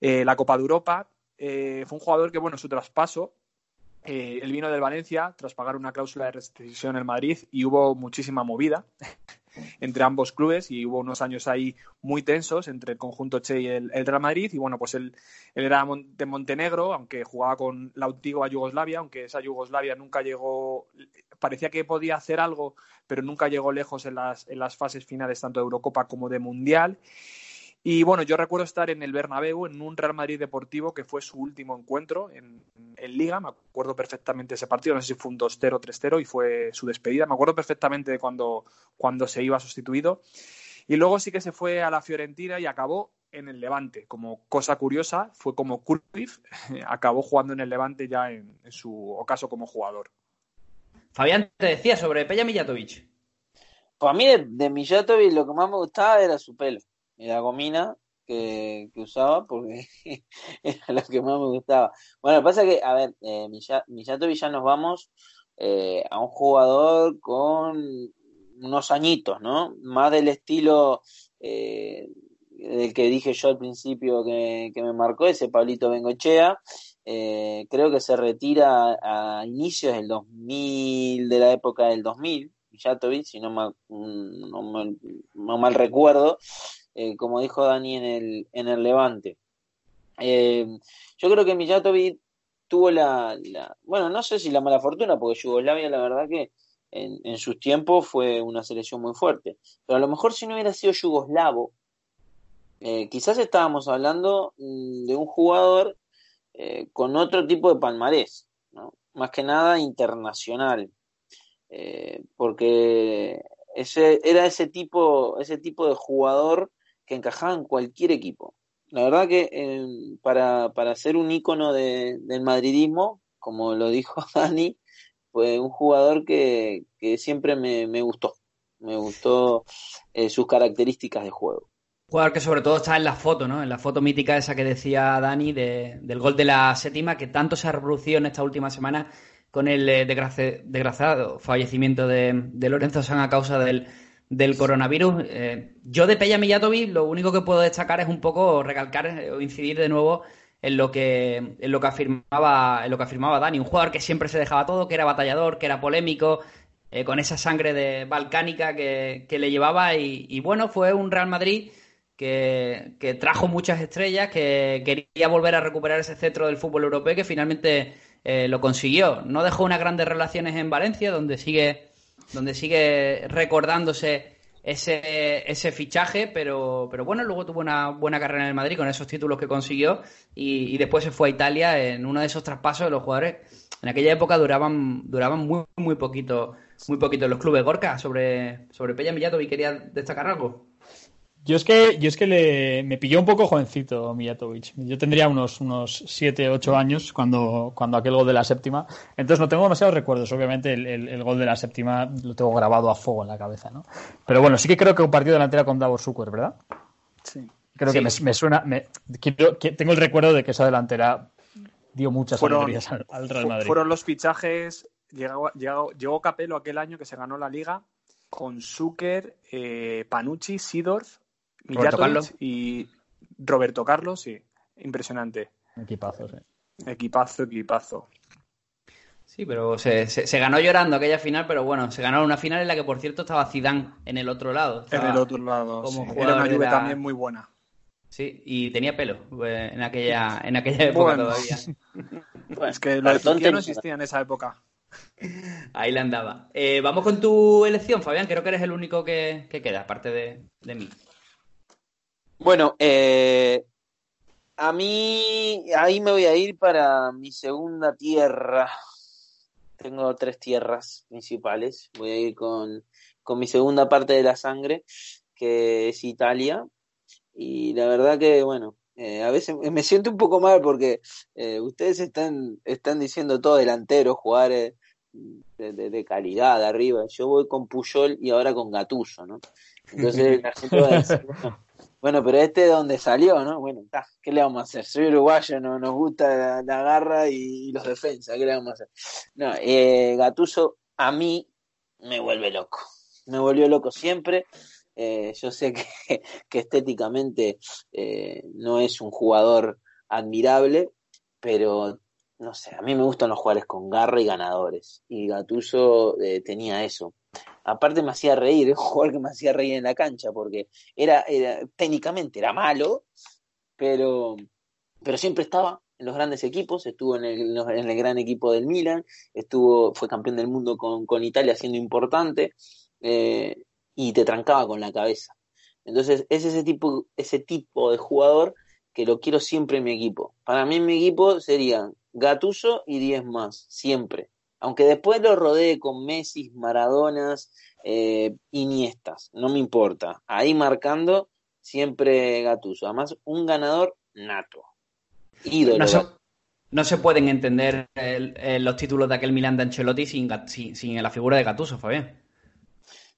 eh, la Copa de Europa. Eh, fue un jugador que, bueno, su traspaso, eh, él vino del Valencia tras pagar una cláusula de restricción en el Madrid y hubo muchísima movida entre ambos clubes y hubo unos años ahí muy tensos entre el conjunto Che y el, Real Madrid y bueno, pues él, él, era de Montenegro, aunque jugaba con la antigua Yugoslavia, aunque esa Yugoslavia nunca llegó, parecía que podía hacer algo, pero nunca llegó lejos en las, en las fases finales tanto de Eurocopa como de Mundial. Y bueno, yo recuerdo estar en el Bernabéu en un Real Madrid deportivo que fue su último encuentro en, Liga. Me acuerdo perfectamente de ese partido, no sé si fue un 2-0 3-0 y fue su despedida. Me acuerdo perfectamente de cuando, cuando se iba sustituido. Y luego sí que se fue a la Fiorentina y acabó en el Levante. Como cosa curiosa, fue como Cruyff acabó jugando en el Levante ya en, su ocaso como jugador. Fabián, te decía sobre Peja Mijatovic. Pues a mí de, de Mijatovic lo que más me gustaba era su pelo la gomina que, usaba porque era la que más me gustaba. Bueno, lo que pasa que, a ver, eh, Millatovic ya nos vamos eh, a un jugador con unos añitos, ¿no? Más del estilo eh, del que dije yo al principio que, que me marcó, ese Pablito Bengochea. Eh, creo que se retira a inicios del 2000, de la época del 2000, Mijatovic, si no mal, no mal recuerdo. Eh, como dijo Dani en el, en el Levante. Eh, yo creo que Mijatovic tuvo la, bueno, no sé si la mala fortuna, porque Yugoslavia la verdad que en, en, sus tiempos fue una selección muy fuerte, pero a lo mejor si no hubiera sido yugoslavo, eh, quizás estábamos hablando mm, de un jugador con otro tipo de palmarés, ¿no? más que nada internacional, porque ese, era ese tipo, ese tipo de jugador que en cualquier equipo. La verdad que eh, para, para ser un ícono de, del madridismo, como lo dijo Dani, fue un jugador que, que siempre me, me, gustó. Me gustó eh, sus características de juego. Jugador que sobre todo está en la foto, ¿no? En la foto mítica esa que decía Dani de, del gol de la séptima, que tanto se ha reproducido en esta última semana con el eh, desgraciado fallecimiento de, de Lorenzo San a causa del, del coronavirus. Eh, yo de Peña Millatovic lo único que puedo destacar es un poco recalcar eh, o incidir de nuevo en lo que en lo que afirmaba en lo que afirmaba Dani, un jugador que siempre se dejaba todo, que era batallador, que era polémico, eh, con esa sangre de balcánica que, le llevaba y, bueno, fue un Real Madrid que, que, trajo muchas estrellas, que quería volver a recuperar ese centro del fútbol europeo que finalmente lo consiguió. No dejó unas grandes relaciones en Valencia, donde sigue donde sigue recordándose ese, ese fichaje, pero, pero bueno, luego tuvo una buena carrera en el Madrid con esos títulos que consiguió y, después se fue a Italia en uno de esos traspasos de los jugadores. En aquella época duraban, duraban muy, muy poquito, muy poquito los clubes. Gorka, sobre, sobre Pella y ¿quería destacar algo? Yo es que, yo es que le, me pilló un poco jovencito Mijatovic. Yo tendría unos, unos 7, 8 años cuando, cuando aquel gol de la séptima. Entonces no tengo demasiados recuerdos. Obviamente el, el, gol de la séptima lo tengo grabado a fuego en la cabeza, ¿no? Pero bueno, sí que creo que un partido delantera con Davor Zucker, ¿verdad? Sí. Creo que me, me suena. Me, tengo el recuerdo de que esa delantera dio muchas alegrías al, Real Madrid. Fueron los fichajes. Llegó, llegó, llegó Capello aquel año que se ganó la liga con Zucker, eh, Panucci, Sidorf Roberto Carlos. y Roberto Carlos, sí. Impresionante. Equipazo, sí. Equipazo, equipazo. Sí, pero se, se, ganó llorando aquella final, pero bueno, se ganó una final en la que, por cierto, estaba Zidane en el otro lado. en el otro lado, Era una lluvia también muy buena. Sí, y tenía pelo eh, en aquella, en aquella época todavía. es que la no existía en esa época. Ahí la andaba. Eh, vamos con tu elección, Fabián. Creo que eres el único que, que queda, aparte de, de mí. Bueno, eh, a mí ahí me voy a ir para mi segunda tierra. Tengo tres tierras principales. Voy a ir con, con mi segunda parte de la sangre, que es Italia. Y la verdad que, bueno, Eh, a veces me siento un poco mal porque eh, ustedes están, están diciendo todo delantero, jugadores de, de, calidad de arriba. Yo voy con Puyol y ahora con Gatuso, ¿no? Entonces la gente va a decir, bueno, pero este es donde salió, ¿no? Bueno, ¿qué le vamos a hacer? Soy uruguayo, no nos gusta la, garra y, los defensas, ¿qué le vamos a hacer? No, eh, Gatuso a mí me vuelve loco. Me volvió loco siempre. Eh, yo sé que, que estéticamente eh, no es un jugador admirable, pero no sé, a mí me gustan los jugadores con garra y ganadores. Y Gatuso eh, tenía eso. Aparte me hacía reír, es un jugador que me hacía reír en la cancha, porque era, era técnicamente era malo, pero, pero siempre estaba en los grandes equipos, estuvo en el, en el gran equipo del Milan, estuvo, fue campeón del mundo con, con Italia siendo importante, eh, y te trancaba con la cabeza. Entonces, es ese tipo, ese tipo de jugador que lo quiero siempre en mi equipo. Para mí en mi equipo serían Gatuso y 10 más, siempre. Aunque después lo rodee con Messi, Maradonas, eh, Iniestas, no me importa. Ahí marcando siempre Gatuso. Además, un ganador nato. Ídolo. No se, no se pueden entender los títulos de aquel Milan de Ancelotti sin, sin, sin la figura de Gatuso, Fabián.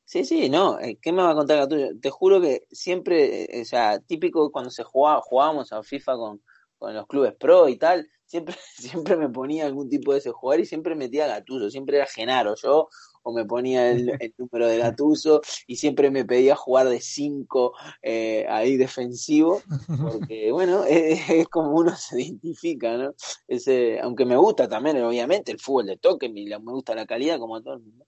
Sí, sí, no, eh, ¿qué me va a contar Gattuso? Te juro que siempre, eh, o sea, típico cuando se jugaba, jugábamos a FIFA con, con los clubes pro y tal, siempre, siempre me ponía algún tipo de ese jugador y siempre metía Gatuso, siempre era Genaro yo, o me ponía el, número de Gatuso y siempre me pedía jugar de 5 eh, ahí defensivo, porque bueno, es, como uno se identifica, ¿no? Ese, aunque me gusta también, obviamente, el fútbol de toque, me, me gusta la calidad como a todo el mundo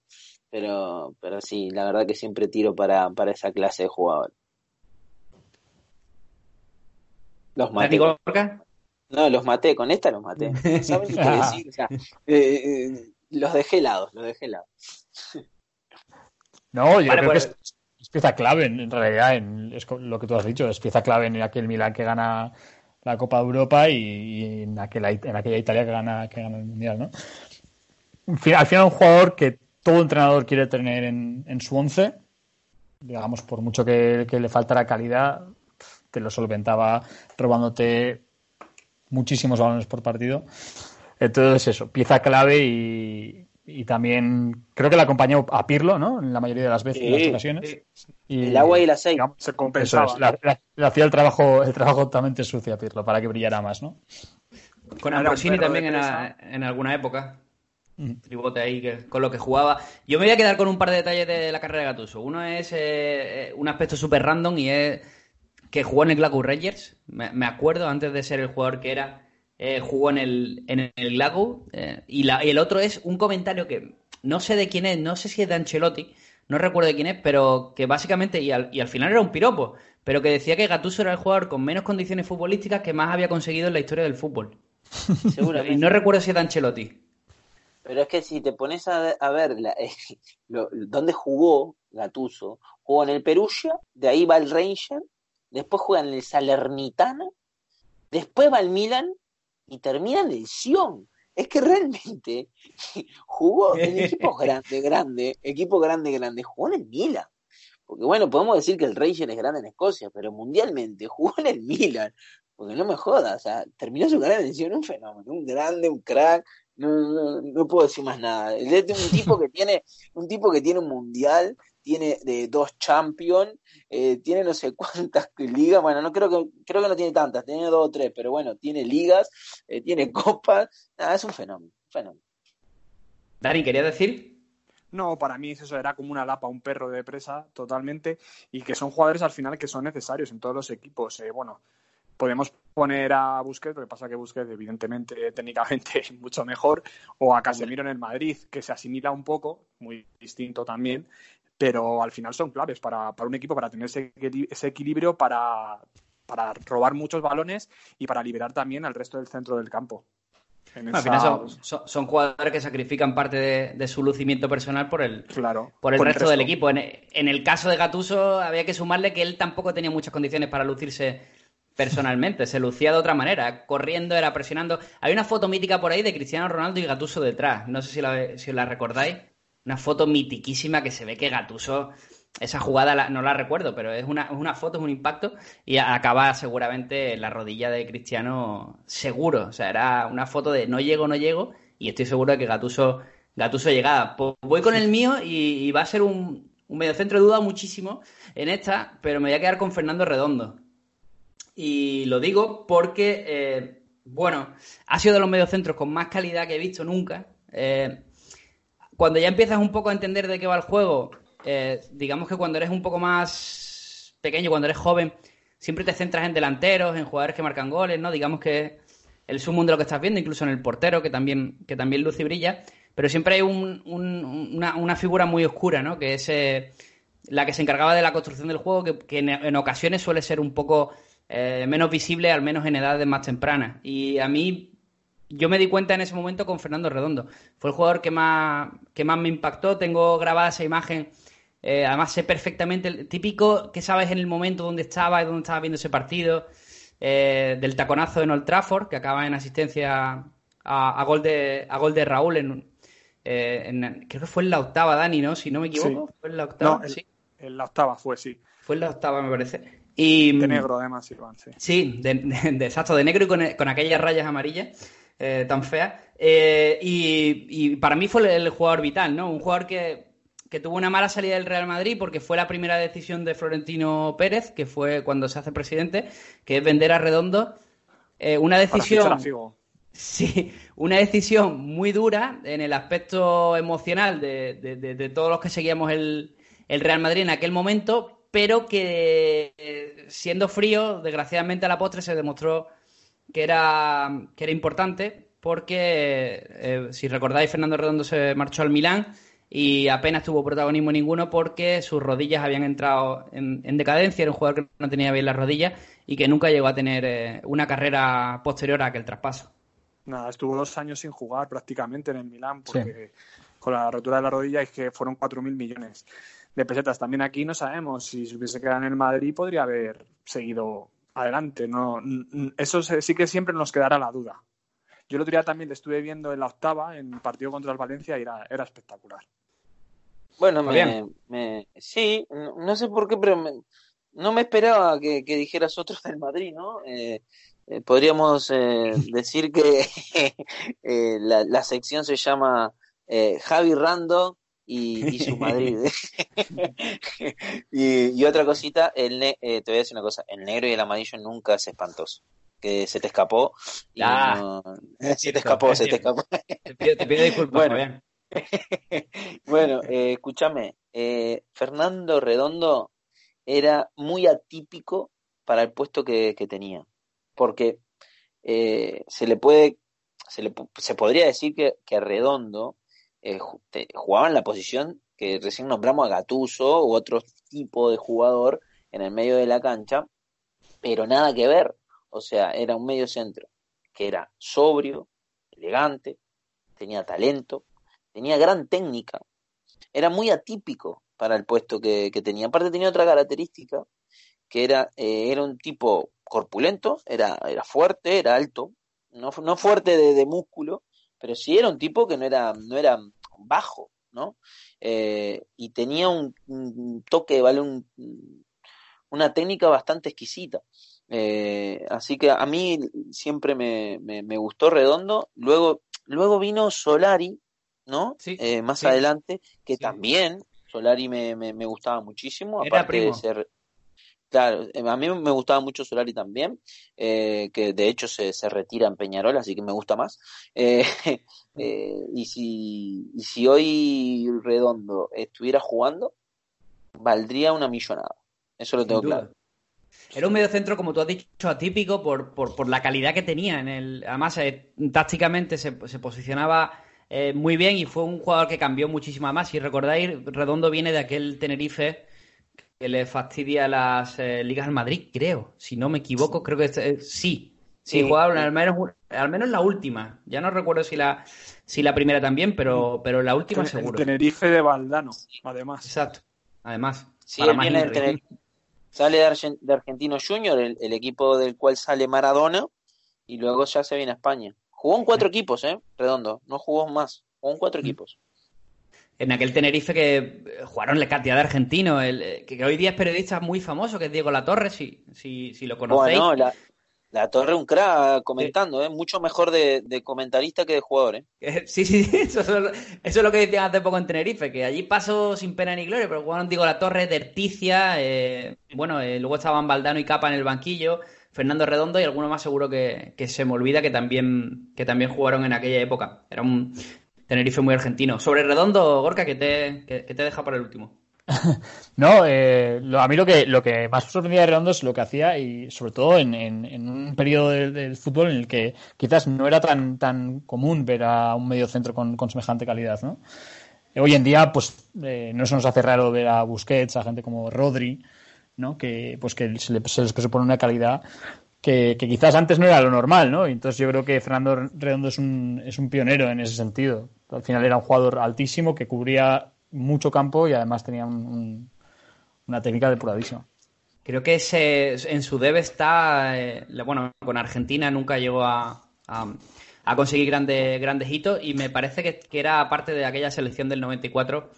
pero, pero sí, la verdad que siempre tiro para, para esa clase de jugador. Los maté. No, los maté, con esta los maté. ¿Saben qué decir? O sea, eh, eh, los dejé helados, los dejé helados. No, yo creo que es, pieza clave en, realidad, en, es lo que tú has dicho, es pieza clave en aquel Milan que gana la Copa de Europa y, en, aquella, en aquella Italia que gana, que gana el Mundial, ¿no? Al final, un jugador que todo entrenador quiere tener en, su once. Digamos, por mucho que, le faltara calidad, te lo solventaba robándote muchísimos balones por partido. Entonces, eso, pieza clave y, también creo que le acompañó a Pirlo, ¿no? En la mayoría de las veces, en las ocasiones. Y, el agua y el aceite. se compensaba. le hacía el trabajo, el trabajo totalmente sucio a Pirlo para que brillara más, ¿no? Con Ambrosini también en, en alguna época tribote ahí que, con lo que jugaba. Yo me voy a quedar con un par de detalles de la carrera de Gatuso. Uno es eh, un aspecto súper random y es que jugó en el Glasgow Rangers. Me, acuerdo, antes de ser el jugador que era, eh, jugó en el, en el Glasgow. Eh, y, la, y el otro es un comentario que no sé de quién es, no sé si es de Ancelotti, no recuerdo de quién es, pero que básicamente, y al, y al final era un piropo, pero que decía que Gatuso era el jugador con menos condiciones futbolísticas que más había conseguido en la historia del fútbol. Seguramente. y no recuerdo si es de Ancelotti. Pero es que si te pones a, ver la, dónde jugó Gatuso, jugó en el Perugia, de ahí va el Ranger, después juega en el Salernitana, después va al Milan y termina en el Sion. Es que realmente jugó en equipos grande, grande, equipo grande, grande, jugó en el Milan. Porque bueno, podemos decir que el Ranger es grande en Escocia, pero mundialmente jugó en el Milan. Porque no me jodas, o sea, terminó su carrera en el Sion, un fenómeno, un grande, un crack, no, no, puedo decir más nada. Es un tipo que tiene, un tipo que tiene un mundial, tiene de dos champions, eh, tiene no sé cuántas ligas, bueno, no creo que, creo que no tiene tantas, tiene dos o tres, pero bueno, tiene ligas, eh, tiene copas, es un fenómeno, fenómeno. Dani, ¿quería decir? No, para mí eso era como una lapa, un perro de presa totalmente, y que son jugadores al final que son necesarios en todos los equipos. Eh, bueno, podemos poner a Busquets, lo que pasa que Busquets, evidentemente, técnicamente es mucho mejor, o a Casemiro en el Madrid, que se asimila un poco, muy distinto también, pero al final son claves para, un equipo, para tener ese, equilibrio, para, robar muchos balones y para liberar también al resto del centro del campo. Al final son, jugadores que sacrifican parte de, su lucimiento personal por el, claro, por el, resto, del equipo. En, en, el caso de Gatuso había que sumarle que él tampoco tenía muchas condiciones para lucirse personalmente, se lucía de otra manera, corriendo, era presionando. Hay una foto mítica por ahí de Cristiano Ronaldo y Gatuso detrás, no sé si la, si la recordáis. Una foto mitiquísima que se ve que Gatuso, esa jugada no la recuerdo, pero es una, una foto, es un impacto y acaba seguramente en la rodilla de Cristiano seguro. O sea, era una foto de no llego, no llego y estoy seguro de que Gatuso, Gatuso llegaba. Pues voy con el mío y, va a ser un, un mediocentro de duda muchísimo en esta, pero me voy a quedar con Fernando Redondo. Y lo digo porque, eh, bueno, ha sido de los mediocentros con más calidad que he visto nunca. Eh, cuando ya empiezas un poco a entender de qué va el juego, eh, digamos que cuando eres un poco más pequeño, cuando eres joven, siempre te centras en delanteros, en jugadores que marcan goles, ¿no? Digamos que el sumo de lo que estás viendo, incluso en el portero, que también, que también luce y brilla, pero siempre hay una, figura muy oscura, ¿no? Que es eh, la que se encargaba de la construcción del juego, que, en, ocasiones suele ser un poco eh, menos visible, al menos en edades más tempranas. Y a mí yo me di cuenta en ese momento con Fernando Redondo. Fue el jugador que más, que más me impactó. Tengo grabada esa imagen. Eh, además, sé perfectamente el típico que sabes en el momento donde estaba y dónde estaba viendo ese partido. Eh, del taconazo en Old Trafford, que acaba en asistencia a, gol, de, a gol de Raúl. En, eh, creo que fue en la octava, Dani, ¿no? Si no me equivoco. ¿Fue en la octava? sí. En la octava fue, sí. Fue en la octava, me parece. Y, de negro, además, Iván, sí. Sí, de, exacto, de negro y con, con aquellas rayas amarillas. Eh, tan fea. Eh, y, para mí fue el, jugador vital, ¿no? Un jugador que, tuvo una mala salida del Real Madrid porque fue la primera decisión de Florentino Pérez, que fue cuando se hace presidente, que es vender a Redondo. Eh, una decisión. Sí, una decisión muy dura en el aspecto emocional de, todos los que seguíamos el, el, Real Madrid en aquel momento, pero que siendo frío, desgraciadamente a la postre se demostró que era, que era importante porque, eh, si recordáis, Fernando Redondo se marchó al Milán y apenas tuvo protagonismo ninguno porque sus rodillas habían entrado en, decadencia, era un jugador que no tenía bien las rodillas y que nunca llegó a tener eh, una carrera posterior a aquel traspaso. Nada, estuvo dos años sin jugar prácticamente en el Milán porque con la rotura de la rodilla es que fueron 4.000 millones de pesetas. También aquí no sabemos si se hubiese quedado en el Madrid podría haber seguido adelante. No, eso sí que siempre nos quedará la duda. Yo el otro día también le estuve viendo en la octava, en el partido contra el Valencia, y era, era espectacular. Bueno, me, sí, no sé por qué, pero no me esperaba que, dijeras otro del Madrid, ¿no? Eh, eh, podríamos eh, decir que la, la, sección se llama Javi Rando y, su Madrid. y, otra cosita, el eh, te voy a decir una cosa, el negro y el amarillo nunca es espantoso. Que se te escapó. Y ah, se te escapó, se te escapó. Te pido, disculpas, bueno, bueno eh, escúchame, eh, Fernando Redondo era muy atípico para el puesto que, tenía. Porque se le puede, se, le, se podría decir que, que Redondo eh, jugaba en la posición que recién nombramos a Gatuso u otro tipo de jugador en el medio de la cancha, pero nada que ver. O sea, era un medio centro que era sobrio, elegante, tenía talento, tenía gran técnica, era muy atípico para el puesto que, tenía. Aparte tenía otra característica, que era, eh, era un tipo corpulento, era, era fuerte, era alto, no, no fuerte de, de músculo, pero sí era un tipo que no era, no era bajo, ¿no? Eh, y tenía un, toque, ¿vale? Un, una técnica bastante exquisita. Eh, así que a mí siempre me, me, gustó Redondo. Luego, luego vino Solari, ¿no? Eh, más adelante, que también Solari me, me, gustaba muchísimo, aparte de ser Claro, eh, a mí me gustaba mucho Solari también, eh, que de hecho se, se, retira en Peñarol, así que me gusta más. Eh, y, si, y si hoy Redondo estuviera jugando, valdría una millonada. Eso lo tengo claro. Era un mediocentro, como tú has dicho, atípico por, por, por la calidad que tenía. En el, además, tácticamente se, se posicionaba muy bien y fue un jugador que cambió muchísimo más. Si recordáis, Redondo viene de aquel Tenerife que le fastidia las eh, ligas al Madrid, creo. Si no me equivoco, creo que eh, sí. Sí, jugaron al menos, al menos la última. Ya no recuerdo si la, si la primera también, pero, pero la última seguro. Tenerife de Valdano, además. Exacto, además. Sí, sale de, Argentino Junior, el, equipo del cual sale Maradona, y luego ya se viene a España. Jugó en cuatro equipos, ¿eh? Redondo, no jugó más, jugó en cuatro mm. equipos. En aquel Tenerife que jugaron la cantidad de argentinos, el, que, hoy día es periodista muy famoso, que es Diego Latorre, si, si, si lo conocéis. Bueno, la, la Torre un crack comentando, ¿eh? mucho mejor de, comentarista que de jugador. ¿eh? Sí, sí, eso, es lo que decían hace poco en Tenerife, que allí pasó sin pena ni gloria, pero jugaron, digo, la Torre, Terticia, eh, bueno, eh, luego estaban Valdano y Capa en el banquillo, Fernando Redondo y alguno más seguro que, se me olvida que también, que también jugaron en aquella época. Era un Tenerife muy argentino. Sobre Redondo, Gorka, que te, te deja para el último. no, eh, a mí lo que, lo que más sorprendía de Redondo es lo que hacía y sobre todo en, un periodo del, fútbol en el que quizás no era tan, tan común ver a un medio centro con, semejante calidad, ¿no? Hoy en día, pues eh, no se nos hace raro ver a Busquets, a gente como Rodri, ¿no? Que, pues que se, les presupone una calidad que, quizás antes no era lo normal, ¿no? entonces yo creo que Fernando Redondo es un, es un pionero en ese sentido. Al final era un jugador altísimo que cubría mucho campo y además tenía una técnica depuradísima. Creo que ese, en su debe está, eh, bueno, con Argentina nunca llegó a, a, conseguir grandes, grandes hitos y me parece que, era parte de aquella selección del 94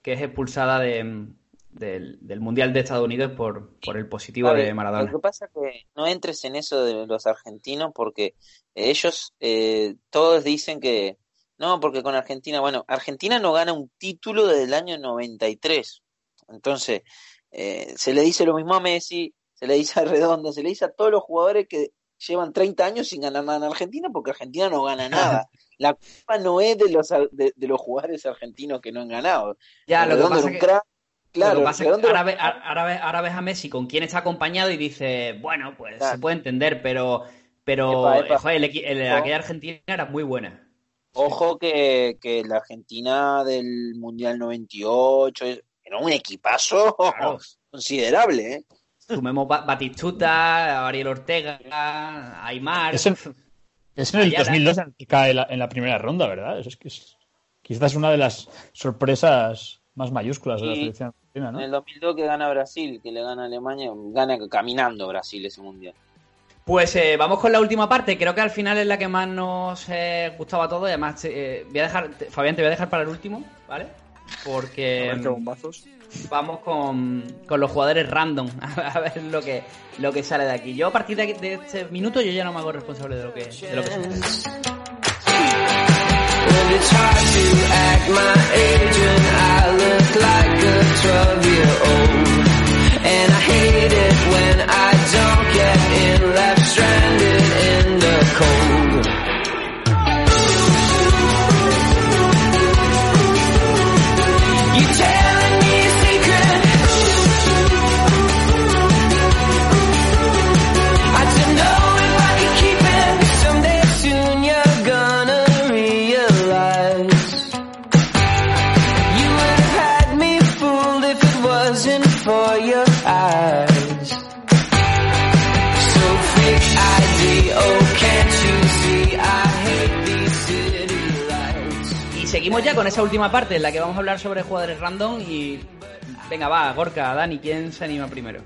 que es expulsada de, del, Mundial de Estados Unidos por, por el positivo de Maradona. Lo que pasa es que no entres en eso de los argentinos porque ellos eh, todos dicen que no, porque con Argentina, bueno, Argentina no gana un título desde el año 93. Entonces, eh, se le dice lo mismo a Messi, se le dice a Redondo, se le dice a todos los jugadores que llevan 30 años sin ganar nada en Argentina porque Argentina no gana nada. La culpa no es de los, de, los jugadores argentinos que no han ganado. Ya, lo que pasa es que... Claro, ahora, ves, a Messi con quien está acompañado y dice, bueno, pues se puede entender, pero, pero Joder, aquella Argentina era muy buena. Ojo que, que la Argentina del Mundial 98 era un equipazo considerable. ¿eh? Sumemos Batistuta, Ariel Ortega, Aymar. Es en, es en el 2002 en que cae en la primera ronda, ¿verdad? Es, que es, quizás una de las sorpresas más mayúsculas de la selección argentina, ¿no? En el 2002 que gana Brasil, que le gana a Alemania, gana caminando Brasil ese mundial. Pues eh, vamos con la última parte. Creo que al final es la que más nos eh, gustaba todo. Y además, eh, voy a dejar, Fabián, te voy a dejar para el último, ¿vale? Porque vamos con, con, los jugadores random a ver lo que, lo que sale de aquí. Yo a partir de, de este minuto yo ya no me hago responsable de lo que, de lo que And I hate it when I don't get in left stranded in the cold. Seguimos ya con esa última parte en la que vamos a hablar sobre jugadores random y venga, va, Gorka, Dani, ¿quién se anima primero?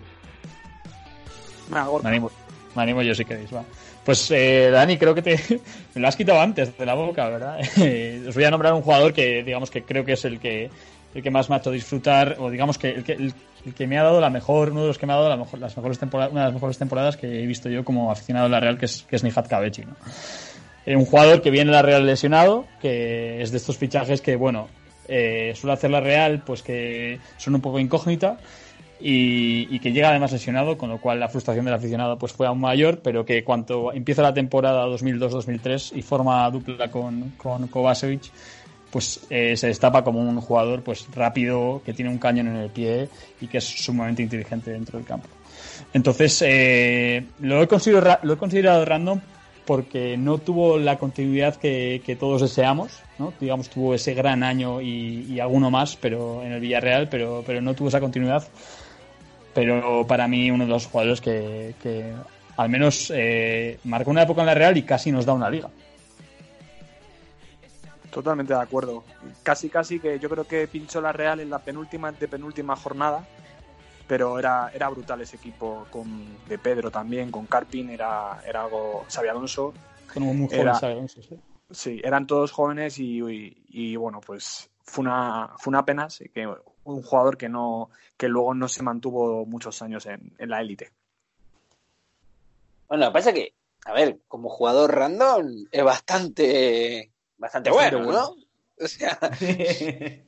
Me, animo, yo si queréis, va. Pues eh, Dani, creo que te me lo has quitado antes de la boca, ¿verdad? Os voy a nombrar un jugador que digamos que creo que es el que el que más me ha hecho disfrutar o digamos que el que, el, que me ha dado la mejor, uno de los que me ha dado la mejor, las mejores temporadas, una de las mejores temporadas que he visto yo como aficionado a la Real, que es, que es Nihat Kabechi, ¿no? Eh, un jugador que viene la Real lesionado, que es de estos fichajes que, bueno, eh, suele hacer la Real, pues que son un poco incógnita y, que llega además lesionado, con lo cual la frustración del aficionado pues fue aún mayor, pero que cuando empieza la temporada 2002-2003 y forma dupla con, con Kovacevic, pues eh, se destapa como un jugador pues rápido, que tiene un cañón en el pie y que es sumamente inteligente dentro del campo. Entonces, lo, he considerado, lo he considerado random porque no tuvo la continuidad que, todos deseamos, ¿no? Digamos, tuvo ese gran año y, alguno más, pero en el Villarreal, pero, pero no tuvo esa continuidad. Pero para mí uno de los jugadores que, al menos eh, marcó una época en la Real y casi nos da una liga. Totalmente de acuerdo. Casi, casi que yo creo que pinchó la Real en la penúltima, de penúltima jornada pero era, era brutal ese equipo con de Pedro también, con Carpin, era, era algo, Xavi Alonso. muy jóvenes, sí. Sí, eran todos jóvenes y, y, bueno, pues fue una, fue una pena, sí, que un jugador que no que luego no se mantuvo muchos años en, en la élite. Bueno, lo que pasa es que, a ver, como jugador random es bastante, bastante, Bastante bueno, bueno. ¿no? O sea,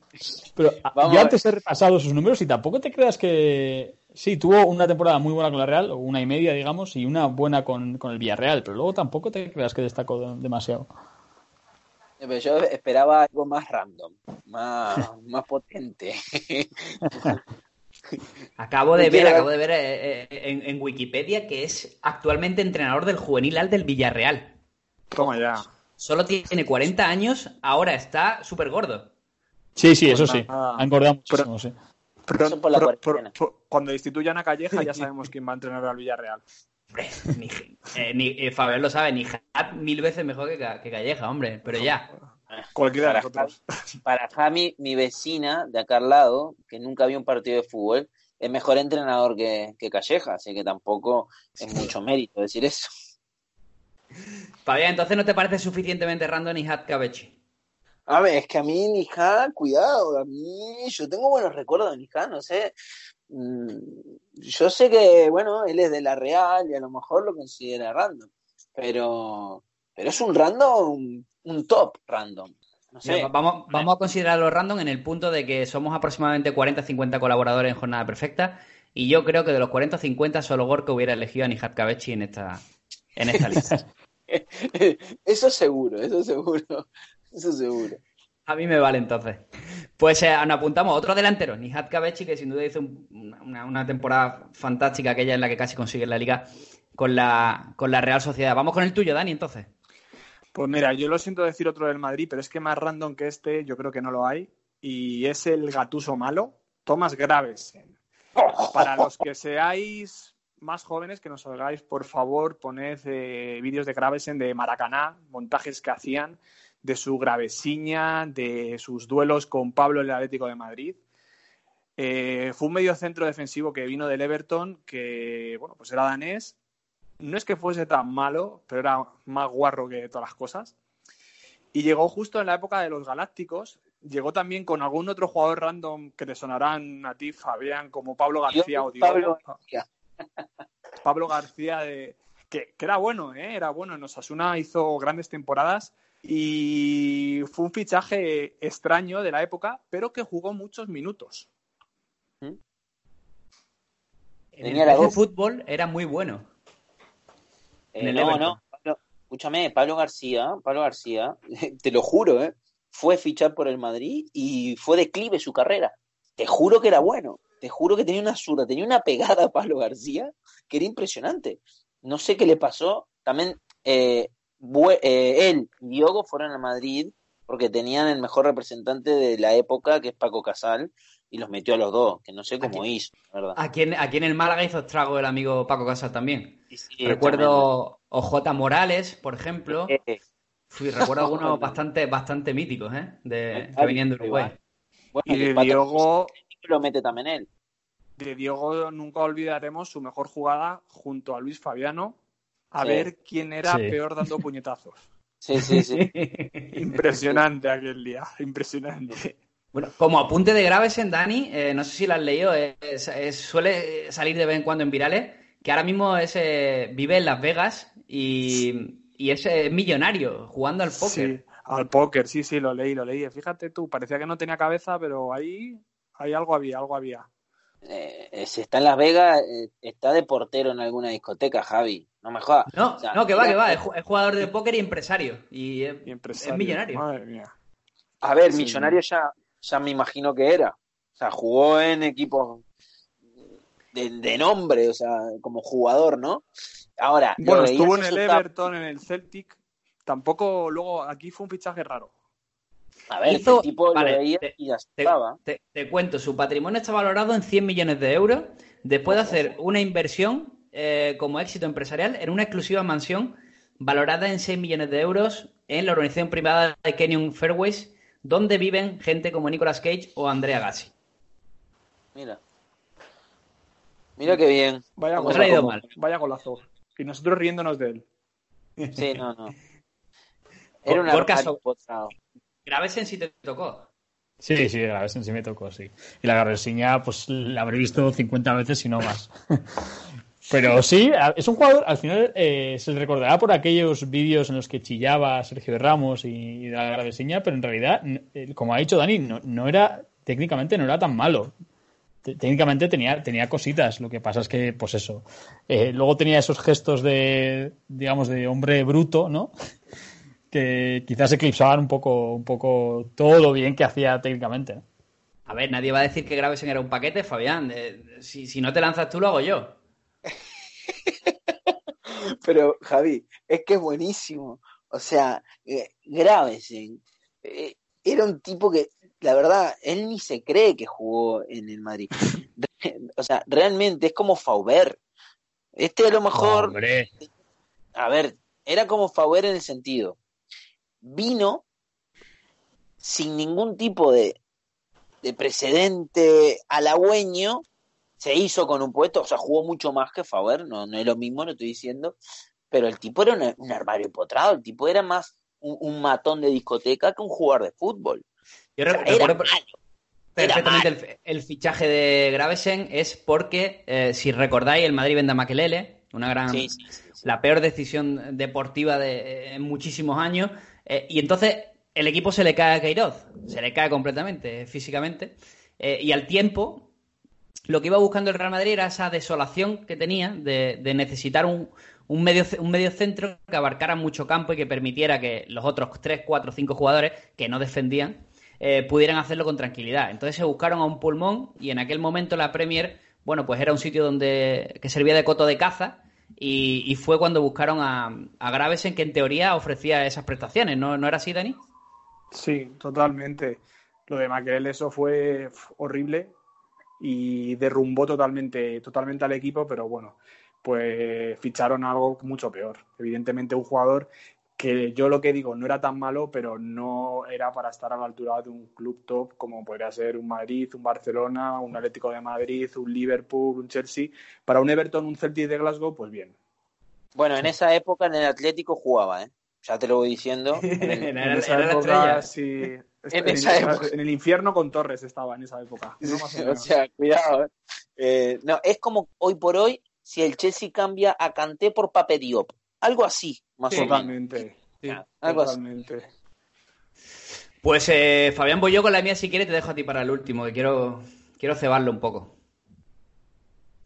Pero a- Vamos yo antes he repasado sus números y tampoco te creas que. Sí, tuvo una temporada muy buena con la Real, o una y media, digamos, y una buena con, con el Villarreal, pero luego tampoco te creas que destacó de- demasiado. pero yo esperaba algo más random, más, más potente. Acabo de ver, acabo de ver eh, eh, en, en Wikipedia que es actualmente entrenador del juvenil al del Villarreal. Toma ya. Solo tiene 40 años, ahora está súper gordo. Sí, sí, eso Pues sí. nada. Ha engordado Pero- muchísimo, sí. Pero- Eso por la pero- cuarentena. pero- pero cuando destituyan a Calleja ya sabemos quién va a entrenar al Villarreal. Ni, eh, ni- eh, Fabián lo sabe, ni Hat mil veces mejor que, Ca- que Calleja, hombre, pero ya. Cualquiera de Para nosotros. Para Jami, mi vecina de acá al lado, que nunca vio un partido de fútbol, es mejor entrenador que, que Calleja, así que tampoco es mucho mérito decir eso. Fabián, entonces no te parece suficientemente random ni Hat Cabechi. A ver, es que a mí Nija, cuidado, a mí yo tengo buenos recuerdos de Nija, no sé. Mm, Yo sé que, bueno, él es de la Real y a lo mejor lo considera random, pero, pero es un random, un top random. No sé. Mira, vamos, vamos a considerarlo random en el punto de que somos aproximadamente 40-50 colaboradores en Jornada Perfecta y yo creo que de los 40 o 50 solo Gorka hubiera elegido a Nihat Cabechi en esta, en esta lista. Eso seguro, eso seguro, eso seguro. A mí me vale entonces. Pues eh, nos apuntamos otro delantero, Nihat Cabechi, que sin duda hizo un- una, una temporada fantástica, aquella en la que casi consigue la liga con la, con la Real Sociedad. Vamos con el tuyo, Dani, entonces. Pues mira, yo lo siento decir otro del Madrid, pero es que más random que este yo creo que no lo hay. Y es el gatuso malo, Tomás Gravesen. Para los que seáis más jóvenes, que nos salgáis, por favor, poned eh, vídeos de Gravesen de Maracaná, montajes que hacían, de su gravesiña, de sus duelos con Pablo en el Atlético de Madrid. Eh, fue un medio centro defensivo que vino del Everton, que bueno, pues era danés. No es que fuese tan malo, pero era más guarro que todas las cosas. Y llegó justo en la época de los Galácticos. Llegó también con algún otro jugador random que te sonarán a ti, Fabián, como Pablo García o. Pablo García. Pablo García, de, que, que era bueno, ¿eh? era bueno. En Osasuna hizo grandes temporadas y fue un fichaje extraño de la época, pero que jugó muchos minutos. En Tenía el la fútbol era muy bueno. Eh, no, Everton. no, Pablo- escúchame, Pablo García, Pablo García, te lo juro, ¿eh? fue fichar por el Madrid y fue declive su carrera. Te juro que era bueno, te juro que tenía una zurda, tenía una pegada a Pablo García que era impresionante. No sé qué le pasó. También eh, eh, él y Diogo fueron a Madrid porque tenían el mejor representante de la época, que es Paco Casal, y los metió a los dos, que no sé cómo Aquí- hizo, la ¿verdad? Aquí en, aquí en el Málaga hizo estrago el amigo Paco Casas también. Sí, sí. Recuerdo OJ Morales, por ejemplo. Eh, Fui, recuerdo algunos bastante, bastante míticos, ¿eh? De, que venían de Uruguay. bueno, Y de Diogo, lo mete también él. de Diogo nunca olvidaremos su mejor jugada junto a Luis Fabiano a Sí. ver quién era Sí. peor dando puñetazos. Sí, sí, sí. Impresionante aquel día, impresionante. Bueno, como apunte de Gravesen, Dani, eh, no sé si lo has leído, eh, es- es- suele salir de vez en cuando en virales, que ahora mismo es, eh, vive en Las Vegas y, y es eh, millonario jugando al póker. Sí, al póker, sí, sí, lo leí, lo leí. Fíjate tú, parecía que no tenía cabeza, pero ahí, ahí algo había, algo había. Eh, si está en Las Vegas, está de portero en alguna discoteca, Javi. No me jodas. No, O sea, no, que va, que va, es, ju- es jugador de póker y empresario. Y es, Y empresario. es millonario. Madre mía. A ver, Sí. millonario ya, ya me imagino que era. O sea, jugó en equipos de, de nombre, o sea, como jugador, ¿no? Ahora, Bueno, estuvo en el Everton, en el Celtic. Tampoco, luego, aquí fue un fichaje raro. A ver, Hizo- el tipo vale, lo veía te- y ya Te, estaba. te- te cuento, su patrimonio está valorado en 100 millones de euros después de hacer una inversión eh, como éxito empresarial en una exclusiva mansión valorada en 6 millones de euros en la organización privada de Canyon Fairways, donde viven gente como Nicolas Cage o Andrea Gassi. Mira. Mira qué bien. Vaya ido acomoda. mal. Vaya golazo. Y nosotros riéndonos de él. Sí, no, no. Era un Gorka armario so- potrado. Gravesen si te tocó. Sí, sí, Gravesen sí me tocó, sí. Y la Gravesiña, pues la habré visto 50 veces y no más. Pero sí, es un jugador, al final eh, se le recordará por aquellos vídeos en los que chillaba Sergio Ramos y, y la Gravesiña, pero en realidad, eh, como ha dicho Dani, no, era, técnicamente no era tan malo técnicamente tenía, tenía cositas. Lo que pasa es que, pues eso. Eh, luego tenía esos gestos de, digamos, de hombre bruto, ¿no? que quizás eclipsaban un poco, un poco todo lo bien que hacía técnicamente. A ver, nadie va a decir que Gravesen era un paquete, Fabián. si, si no te lanzas tú, lo hago yo. Pero, Javi, es que es buenísimo. O sea, eh, Gravesen eh, era un tipo que la verdad, él ni se cree que jugó en el Madrid. o sea, realmente es como Fauber. Este a lo mejor. A ver, era como Fauber en el sentido. Vino sin ningún tipo de, de precedente halagüeño, se hizo con un puesto, o sea, jugó mucho más que Fauber, no, no es lo mismo, no estoy diciendo, pero el tipo era un, armario empotrado, el tipo era más un, matón de discoteca que un jugador de fútbol. Yo recuerdo perfectamente el, fichaje de Gravesen es porque, eh, si recordáis, el Madrid vende a Makelele, una gran, la peor decisión deportiva de eh, en muchísimos años, eh, y entonces el equipo se le cae a Queiroz, se le cae completamente físicamente, y al tiempo lo que iba buscando el Real Madrid era esa desolación que tenía de, necesitar un, un, medio, un centro que abarcara mucho campo y que permitiera que los otros 3, 4, 5 jugadores que no defendían eh, pudieran hacerlo con tranquilidad. Entonces se buscaron a un pulmón y en aquel momento la Premier, bueno, pues era un sitio donde que servía de coto de caza y, fue cuando buscaron a, a Gravesen que en teoría ofrecía esas prestaciones, ¿no, ¿no era así, Dani? Sí, totalmente. Lo de Maquel eso fue horrible y derrumbó totalmente, totalmente al equipo, pero bueno, pues ficharon algo mucho peor. Evidentemente un jugador que yo lo que digo no era tan malo, pero no era para estar a la altura de un club top como podría ser un Madrid, un Barcelona, un Atlético de Madrid, un Liverpool, un Chelsea. Para un Everton, un Celtic de Glasgow, pues bien. Bueno, en esa época en el Atlético jugaba, ¿eh? Ya te lo voy diciendo. En, esa época, sí. En, el infierno con Torres estaba en esa época. o sea, cuidado. ¿eh? ¿eh? no, es como hoy por hoy si el Chelsea cambia a Canté por Pape Diop. Algo así, más o menos. totalmente. Pues eh, Fabián, voy yo con la mía si quieres, te dejo a ti para el último, que quiero, quiero cebarlo un poco.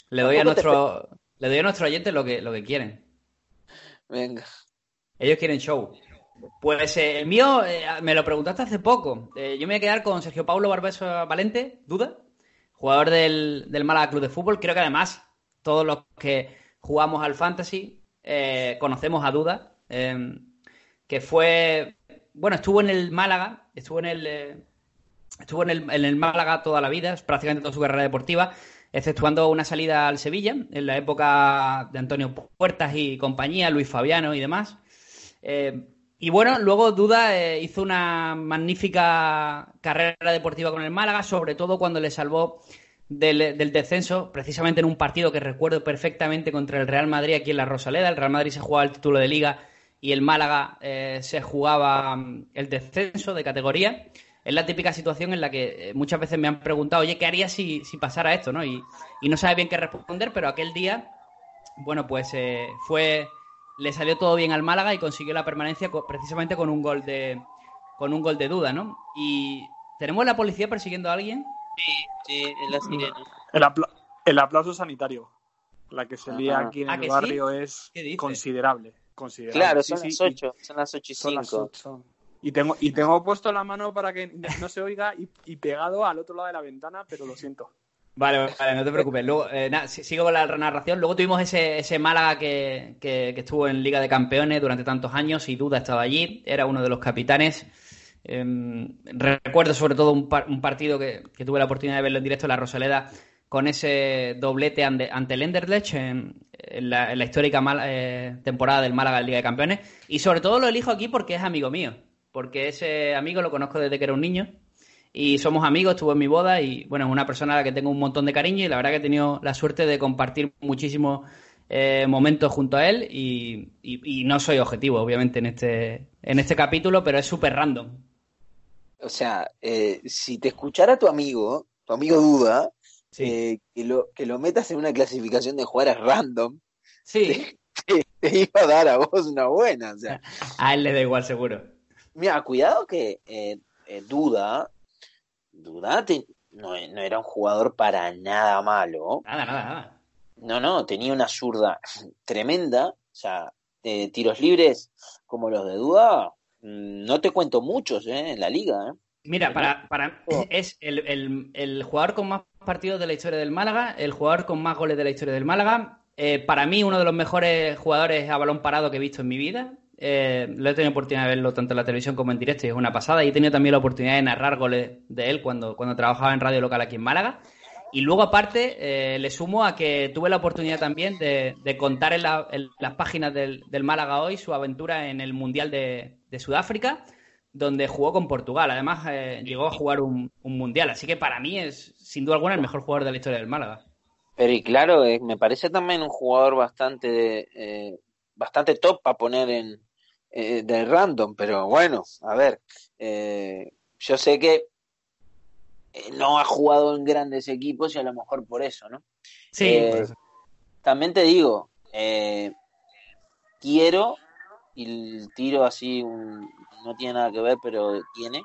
Le doy a nuestro, le doy a nuestro oyente lo que, lo que quieren. Venga. Ellos quieren show. Pues eh, el mío, eh, me lo preguntaste hace poco. yo me voy a quedar con Sergio Paulo Barbeso Valente, duda, jugador del, del Málaga Club de Fútbol. Creo que además todos los que jugamos al Fantasy eh, conocemos a Duda, em, que fue, bueno, estuvo en el Málaga, estuvo en el, eh, estuvo en el, en el Málaga toda la vida, prácticamente toda su carrera deportiva, exceptuando una salida al Sevilla en la época de Antonio Puertas y compañía, Luis Fabiano y demás. Eh, y bueno, luego Duda hizo una magnífica carrera deportiva con el Málaga, sobre todo cuando le salvó del, descenso, precisamente en un partido que recuerdo perfectamente contra el Real Madrid aquí en la Rosaleda. El Real Madrid se jugaba el título de liga y el Málaga eh, se jugaba mm, el descenso de categoría. Es la típica situación en la que eh, muchas veces me han preguntado, oye, ¿qué haría si, si pasara esto? ¿no? Y, no sabe bien qué responder, pero aquel día, bueno, pues eh, fue, le salió todo bien al Málaga y consiguió la permanencia precisamente con un gol de, con un gol de duda, ¿no? Y tenemos la policía persiguiendo a alguien Sí, sí, en la sirena. El, aplauso sanitario. La que se veía aquí en el barrio es considerable, considerable. Claro, son las 8, son las 8 y 5. Y tengo, y tengo puesto la mano para que no se oiga y, pegado al otro lado de la ventana, pero lo siento. Vale, vale, no te preocupes. Luego, eh, sigo con la narración. Luego tuvimos ese, ese Málaga que, que, estuvo en Liga de Campeones durante tantos años y Duda estaba allí. Era uno de los capitanes. Em, recuerdo sobre todo un, partido que, tuve la oportunidad de verlo en directo en la Rosaleda con ese doblete ante, el Enderlecht en, la, histórica eh, temporada del Málaga de Liga de Campeones. Y sobre todo lo elijo aquí porque es amigo mío. Porque ese amigo lo conozco desde que era un niño. Y somos amigos, estuvo en mi boda y bueno, es una persona a la que tengo un montón de cariño y la verdad que he tenido la suerte de compartir muchísimos eh, momentos junto a él y, no soy objetivo, obviamente, en este, en este capítulo, pero es súper random. o sea, eh, si te escuchara tu amigo, tu amigo Duda, Sí. eh, que, lo, que lo metas en una clasificación de jugadores random, Sí, te, te iba a dar a vos una buena. O sea, a él le da igual seguro. mira, cuidado que Duda, Duda te- no, no era un jugador para nada malo. Nada, nada, nada. No, no, tenía una zurda tremenda. O sea, eh, tiros libres como los de Duda, mm, no te cuento muchos eh, en la liga. eh. Mira, para, para es el, el- el jugador con más partidos de la historia del Málaga, el jugador con más goles de la historia del Málaga. eh, para mí, uno de los mejores jugadores a balón parado que he visto en mi vida. Eh, he tenido oportunidad de verlo tanto en la televisión como en directo y es una pasada. Y he tenido también la oportunidad de narrar goles de él cuando, cuando trabajaba en radio local aquí en Málaga. Y luego, aparte, eh, le sumo a que tuve la oportunidad también de, contar en, la- en las páginas del, Málaga hoy su aventura en el Mundial de, Sudáfrica, donde jugó con Portugal. Además, eh, llegó a jugar un, un Mundial. Así que para mí es, sin duda alguna, el mejor jugador de la historia del Málaga. Pero y claro, eh, me parece también un jugador bastante, bastante top para poner en eh, de random, pero bueno, a ver, eh, yo sé que eh, no ha jugado en grandes equipos y a lo mejor por eso, ¿no? Sí, Eh, pues, También te digo, eh, quiero, y el tiro así un- no tiene nada que ver, pero tiene,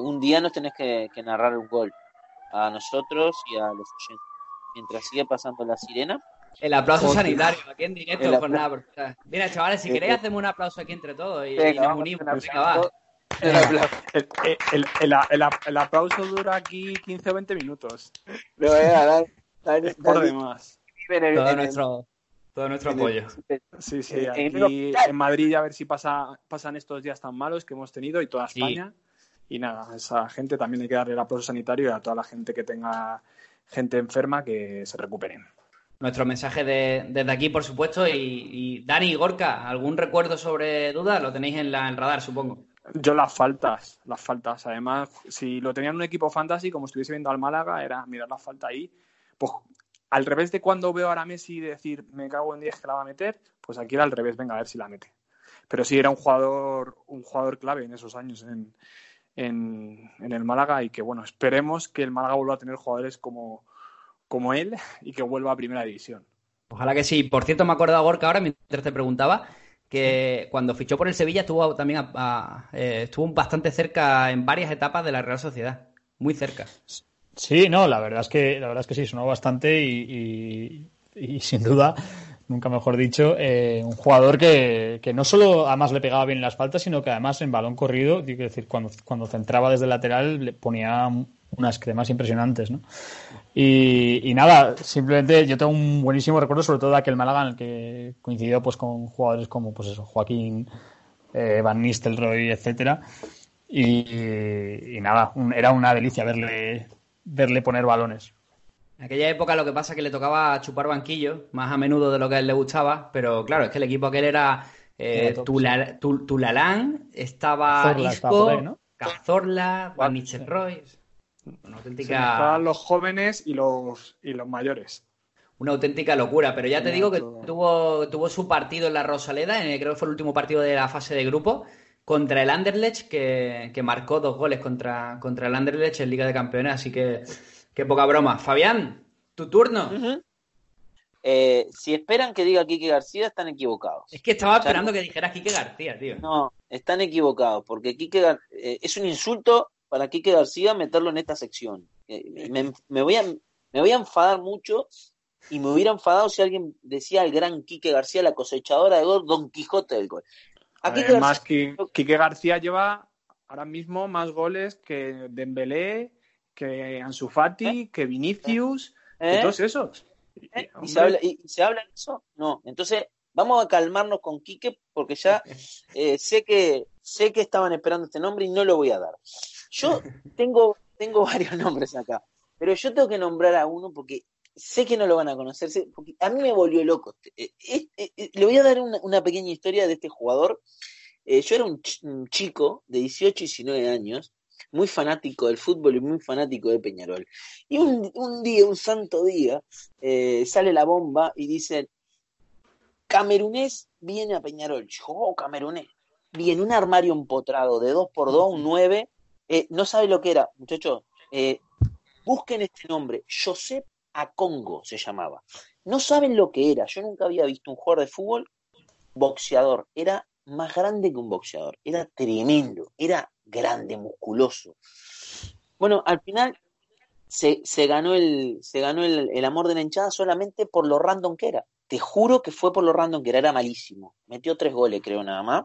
un día nos tenés que, que narrar un gol a nosotros y a los oyentes. Mientras sigue pasando la sirena, el aplauso sanitario aquí en directo. El por nada, por- Mira, chavales, si Eh, queréis, eh. hacemos un aplauso aquí entre todos y, y venga, nos vamos a unimos. Venga, va. El, el- el- el- el- el aplauso dura aquí 15 o 20 minutos. Le voy a dar- dar- Por dar- demás. en el- Todo en el- nuestro, todo nuestro en el- apoyo. Sí, sí, Eh, en aquí el- en Madrid a ver si pasa, pasan estos días tan malos que hemos tenido y toda Sí. España. Y nada, a esa gente también hay que darle el aplauso sanitario y a toda la gente que tenga gente enferma que se recuperen. Nuestro mensaje de- desde aquí, por supuesto. Y, Dani y Gorka, ¿algún recuerdo sobre dudas? Lo tenéis en la en radar, supongo. Yo las faltas, las faltas. Además, si lo tenían un equipo fantasy, como estuviese viendo al Málaga, era mirar la falta ahí. Pues al revés de cuando veo ahora a Messi decir me cago en 10 que la va a meter, pues aquí era al revés, venga a ver si la mete. Pero sí era un jugador, un jugador clave en esos años en, en el Málaga y que bueno, esperemos que el Málaga vuelva a tener jugadores como, como él y que vuelva a primera división. Ojalá que sí. Por cierto, me he acordado, Gorka, ahora mientras te preguntaba que cuando fichó por el Sevilla estuvo también a- a- eh, estuvo bastante cerca en varias etapas de la Real Sociedad. Muy cerca. Sí, no, la verdad es que la verdad es que sí, sonó bastante y, y- y sin duda, nunca mejor dicho, eh, un jugador que, que no solo además le pegaba bien en las faltas, sino que además en balón corrido, es decir, cuando, cuando centraba desde lateral le ponía unas cremas impresionantes, ¿no? Y, y nada, simplemente yo tengo un buenísimo recuerdo, sobre todo de aquel Málaga en el que coincidió pues con jugadores como pues eso, Joaquín, eh, Van Nistelrooy, etcétera. Y, y nada, un- era una delicia verle, verle poner balones. En aquella época lo que pasa es que le tocaba chupar banquillo, más a menudo de lo que a él le gustaba, pero claro, es que el equipo aquel era eh, Tula- Tulalán, estaba Cazorla Isco, ahí, ¿no? Cazorla, Van Nistelrooy. Una auténtica, mezclaban los jóvenes y los, y los mayores. una auténtica locura, pero ya te digo que tuvo, tuvo su partido en la Rosaleda, en el- creo que fue el último partido de la fase de grupo, contra el Anderlecht, que, que marcó dos goles contra, contra el Anderlecht en Liga de Campeones, así que qué poca broma. Fabián, tu turno. Eh, si esperan que diga Quique García, están equivocados. Es que estaba esperando que dijeras Quique García, tío. No, están equivocados, porque Quique Gar- eh, es un insulto para Quique García meterlo en esta sección. Eh, me, me voy a, me voy a enfadar mucho y me hubiera enfadado si alguien decía el gran Quique García, la cosechadora de gol, Don Quijote del gol. A Quique Además, García- Quique García lleva ahora mismo más goles que Dembélé, que Ansu Fati, que Vinicius, ¿Eh? que todos esos. Y- ¿Eh? ¿Y se, habla, y, y se habla de eso? No. Entonces, vamos a calmarnos con Quique porque ya eh, sé que sé que estaban esperando este nombre y no lo voy a dar. Yo tengo, tengo varios nombres acá, pero yo tengo que nombrar a uno porque sé que no lo van a conocer, sé- porque a mí me volvió loco. Eh, eh, eh, eh, le voy a dar una, una pequeña historia de este jugador. Eh, yo era un, ch- un chico de 18 y 19 años, muy fanático del fútbol y muy fanático de Peñarol. Y un, un día, un santo día, eh, sale la bomba y dicen, Camerunés viene a Peñarol. Yo, oh, Camerunés. Viene un armario empotrado de 2x2, un 9, Eh, no sabe lo que era, muchachos. Eh, busquen este nombre. Josep Acongo se llamaba. No saben lo que era. Yo nunca había visto un jugador de fútbol boxeador. Era más grande que un boxeador. Era tremendo. Era grande, musculoso. Bueno, al final se, se ganó, el, se ganó el, el amor de la hinchada solamente por lo random que era. Te juro que fue por lo random que era, era malísimo. Metió tres goles, creo, nada más,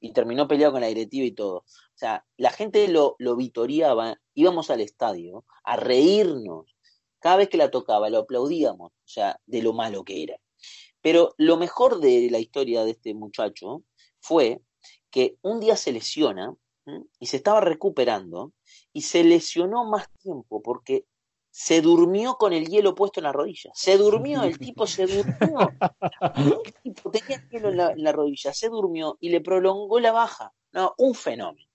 y terminó peleado con la directiva y todo. O sea, la gente lo, lo vitoriaba, íbamos al estadio a reírnos. Cada vez que la tocaba, lo aplaudíamos, o sea, de lo malo que era. Pero lo mejor de la historia de este muchacho fue que un día se lesiona ¿m? y se estaba recuperando y se lesionó más tiempo porque se durmió con el hielo puesto en la rodilla. Se durmió, el tipo se durmió. El tipo tenía hielo en la, en la rodilla, se durmió y le prolongó la baja. No, un fenómeno.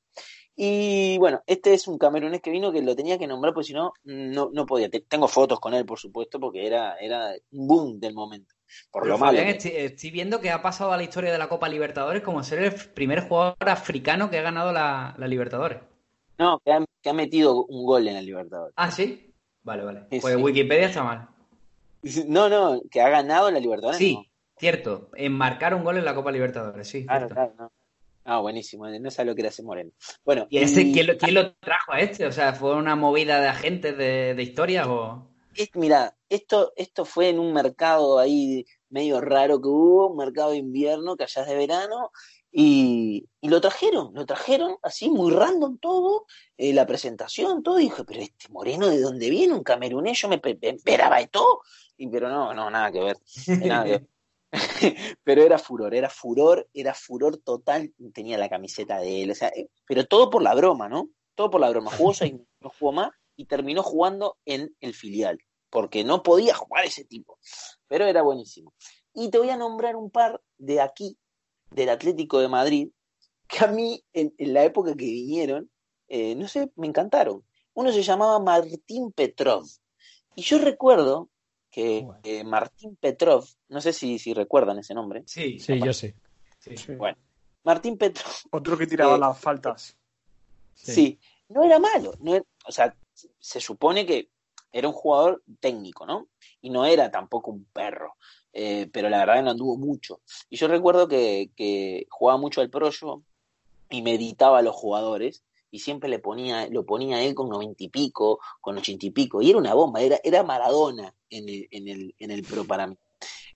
Y bueno, este es un camerunés que vino que lo tenía que nombrar, porque si no, no, no podía. Te- Tengo fotos con él, por supuesto, porque era, era un boom del momento. Por Pero, lo malo. Fabián, estoy, estoy viendo que ha pasado a la historia de la Copa Libertadores como ser el primer jugador africano que ha ganado la, la Libertadores. No, que ha, que ha metido un gol en la Libertadores. Ah, ¿sí? Vale, vale. Pues sí. Wikipedia está mal. No, no, que ha ganado la Libertadores. Sí, no. cierto. Enmarcar un gol en la Copa Libertadores, sí. Claro, cierto. claro, no. Ah, buenísimo, no sabe lo que era ese Moreno. Bueno, ¿Y ese, y- ¿quién, lo, quién lo trajo a este? O sea, ¿fue una movida de agentes de, de historias o...? Es- mira, esto, esto fue en un mercado ahí medio raro que hubo, un mercado de invierno, que allá es de verano, y, y lo trajeron, lo trajeron así, muy random todo, eh, la presentación, todo, y dije, pero este moreno de dónde viene, un camerunés, yo me, pe- me esperaba de todo, y, pero no, no, nada que ver, nada que ver. pero era furor, era furor, era furor total, tenía la camiseta de él, o sea, eh, pero todo por la broma, ¿no? Todo por la broma, jugó seis no jugó más, y terminó jugando en el filial, porque no podía jugar ese tipo, pero era buenísimo. Y te voy a nombrar un par de aquí, del Atlético de Madrid, que a mí, en, en la época que vinieron, eh, no sé, me encantaron. Uno se llamaba Martín Petrov. Y yo recuerdo que Bueno. eh, Martín Petrov, no sé si, si recuerdan ese nombre. Sí, Sí, yo sí. sí. Sí. Bueno, Martín Petrov, Otro que tiraba Eh, las faltas. sí. Sí. no era malo. No era- o sea, se supone que era un jugador técnico, ¿no? Y no era tampoco un perro. Eh, pero la verdad no anduvo mucho. Y yo recuerdo que, jugaba mucho al proyo y meditaba a los jugadores y siempre le ponía, lo ponía él con noventa y pico, con ochenta y pico, y era una bomba, era, era Maradona en el, en el, en el pro para mí.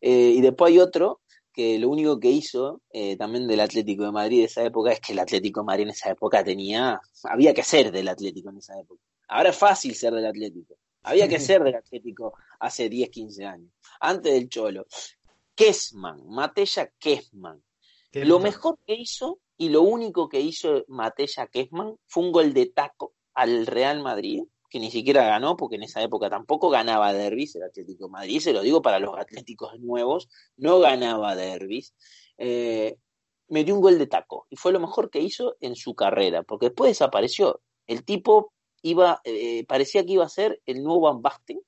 Eh, y después hay otro que lo único que hizo eh, también del Atlético de Madrid de esa época es que el Atlético de Madrid en esa época tenía, había que ser del Atlético en esa época. Ahora es fácil ser del Atlético. Había que ser del Atlético hace 10, 15 años, antes del Cholo. Kessman, Matella Kessman. Lo mejor que hizo y lo único que hizo Matella Kessman fue un gol de taco al Real Madrid, que ni siquiera ganó, porque en esa época tampoco ganaba derbis el Atlético de Madrid, se lo digo para los atléticos nuevos, no ganaba derbis. Eh, metió un gol de taco y fue lo mejor que hizo en su carrera, porque después desapareció. El tipo iba, eh, parecía que iba a ser el nuevo Van Basten,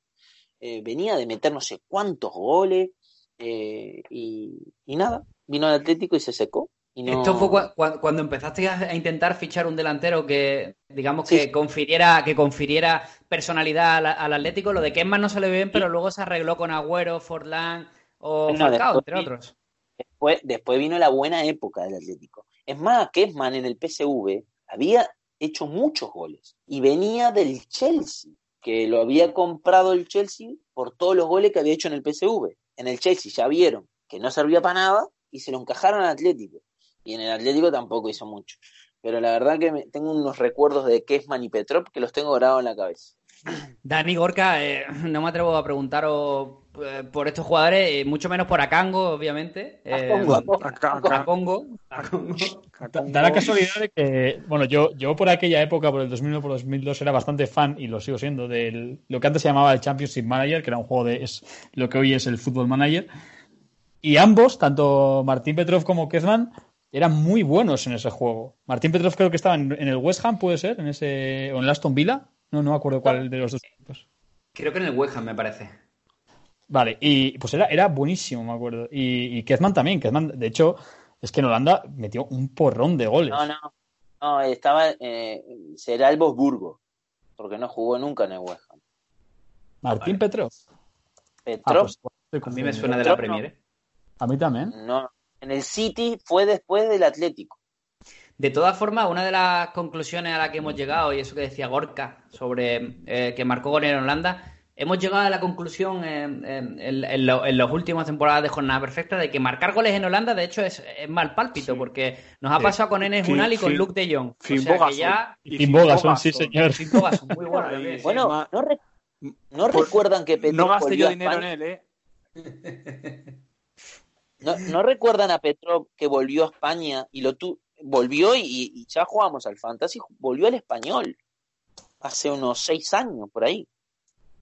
eh, venía de meter no sé cuántos goles eh, y, y nada, vino al Atlético y se secó. Y no... Esto fue cua- cua- cuando empezaste a intentar fichar un delantero que, digamos, Sí. que confiriera, que confiriera personalidad al, al Atlético. Lo de Kemman no salió bien, pero luego se arregló con Agüero, Forlán o No, Falcao, después entre otros. Después, después vino la buena época del Atlético. Es más, Kessman en el PSV había hecho muchos goles y venía del Chelsea, que lo había comprado el Chelsea por todos los goles que había hecho en el PSV. En el Chelsea ya vieron que no servía para nada y se lo encajaron al Atlético. Y en el Atlético tampoco hizo mucho. Pero la verdad que tengo unos recuerdos de Kessman y Petrov que los tengo grabados en la cabeza. Dani Gorka, eh, no me atrevo a preguntaros eh, por estos jugadores, eh, mucho menos por Akango, obviamente. Eh, Akongo. Da la casualidad de que, bueno, yo, yo por aquella época, por el 2001, por 2002, era bastante fan, y lo sigo siendo, de lo que antes se llamaba el Championship Manager, que era un juego de es lo que hoy es el Football Manager. Y ambos, tanto Martín Petrov como Kezman, eran muy buenos en ese juego. Martín Petrov creo que estaba en, en el West Ham, puede ser, en ese, o en el Aston Villa. No, no me acuerdo cuál de los dos equipos. Creo que en el West Ham, me parece. Vale, y pues era, era buenísimo, me acuerdo. Y, y Kezman también. Kezman, de hecho, es que en Holanda metió un porrón de goles. No, no. No, estaba, eh, será el Bosburgo, porque no jugó nunca en el West Ham. Martín Petrov. Petrov, Ah, pues, A mí me suena de la Premier. ¿eh? A mí también. no. En el City fue después del Atlético. De todas formas, una de las conclusiones a la que hemos llegado, y eso que decía Gorka sobre eh, que marcó gol en Holanda, hemos llegado a la conclusión en, en- en- en lo- en las últimas temporadas de Jornada Perfecta de que marcar goles en Holanda, de hecho, es, es mal pálpito, porque nos ha pasado con Enes Fin- Unal y con fin- Luke de Jong. O Finn sea Bogason. ya... Y Bogason, sí, señor. Sin Bogason, muy bueno. Bueno, no, re- no Por- recuerdan que Petrov No gasté yo dinero en él, ¿eh? ¿No, no recuerdan a Petrov que volvió a España y lo tu volvió y, y ya jugamos al Fantasy? Volvió al español hace unos seis años por ahí.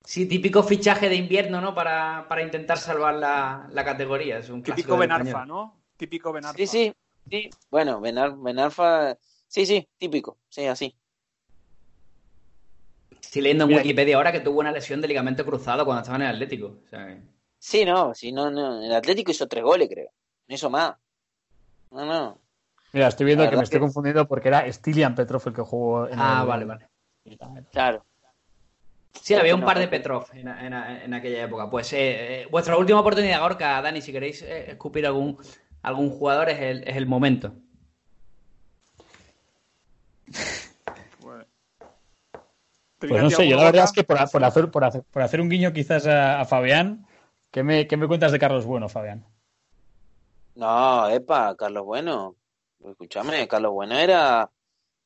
Sí, típico fichaje de invierno, ¿no? Para, para intentar salvar la, la categoría. Es un Típico Benarfa. ¿no? Típico Benarfa. Sí, sí, sí. Bueno, Benar, Benarfa, sí, sí, típico, sí, así. Estoy leyendo en Mira, Wikipedia ahora que tuvo una lesión de ligamento cruzado cuando estaba en el Atlético. O sea, que- Sí, no, sí, no, no. El Atlético hizo tres goles, creo. No hizo más. No, no. Mira, estoy viendo La que me estoy que- confundiendo porque era Stilian Petrov el que jugó en Ah, el- vale, vale. Claro. Sí, había un No, par de Petrov en, en- en aquella época. Pues eh, eh, vuestra última oportunidad, Gorka, Dani, si queréis eh, escupir algún, algún jugador es el, es el momento. Pues, Pues no sé, yo la verdad es que por, por hacer, por, hacer, por hacer un guiño quizás a, a Fabián, ¿qué me, ¿qué me cuentas de Carlos Bueno, Fabián? No, epa, Carlos Bueno. Escúchame, Carlos Bueno era.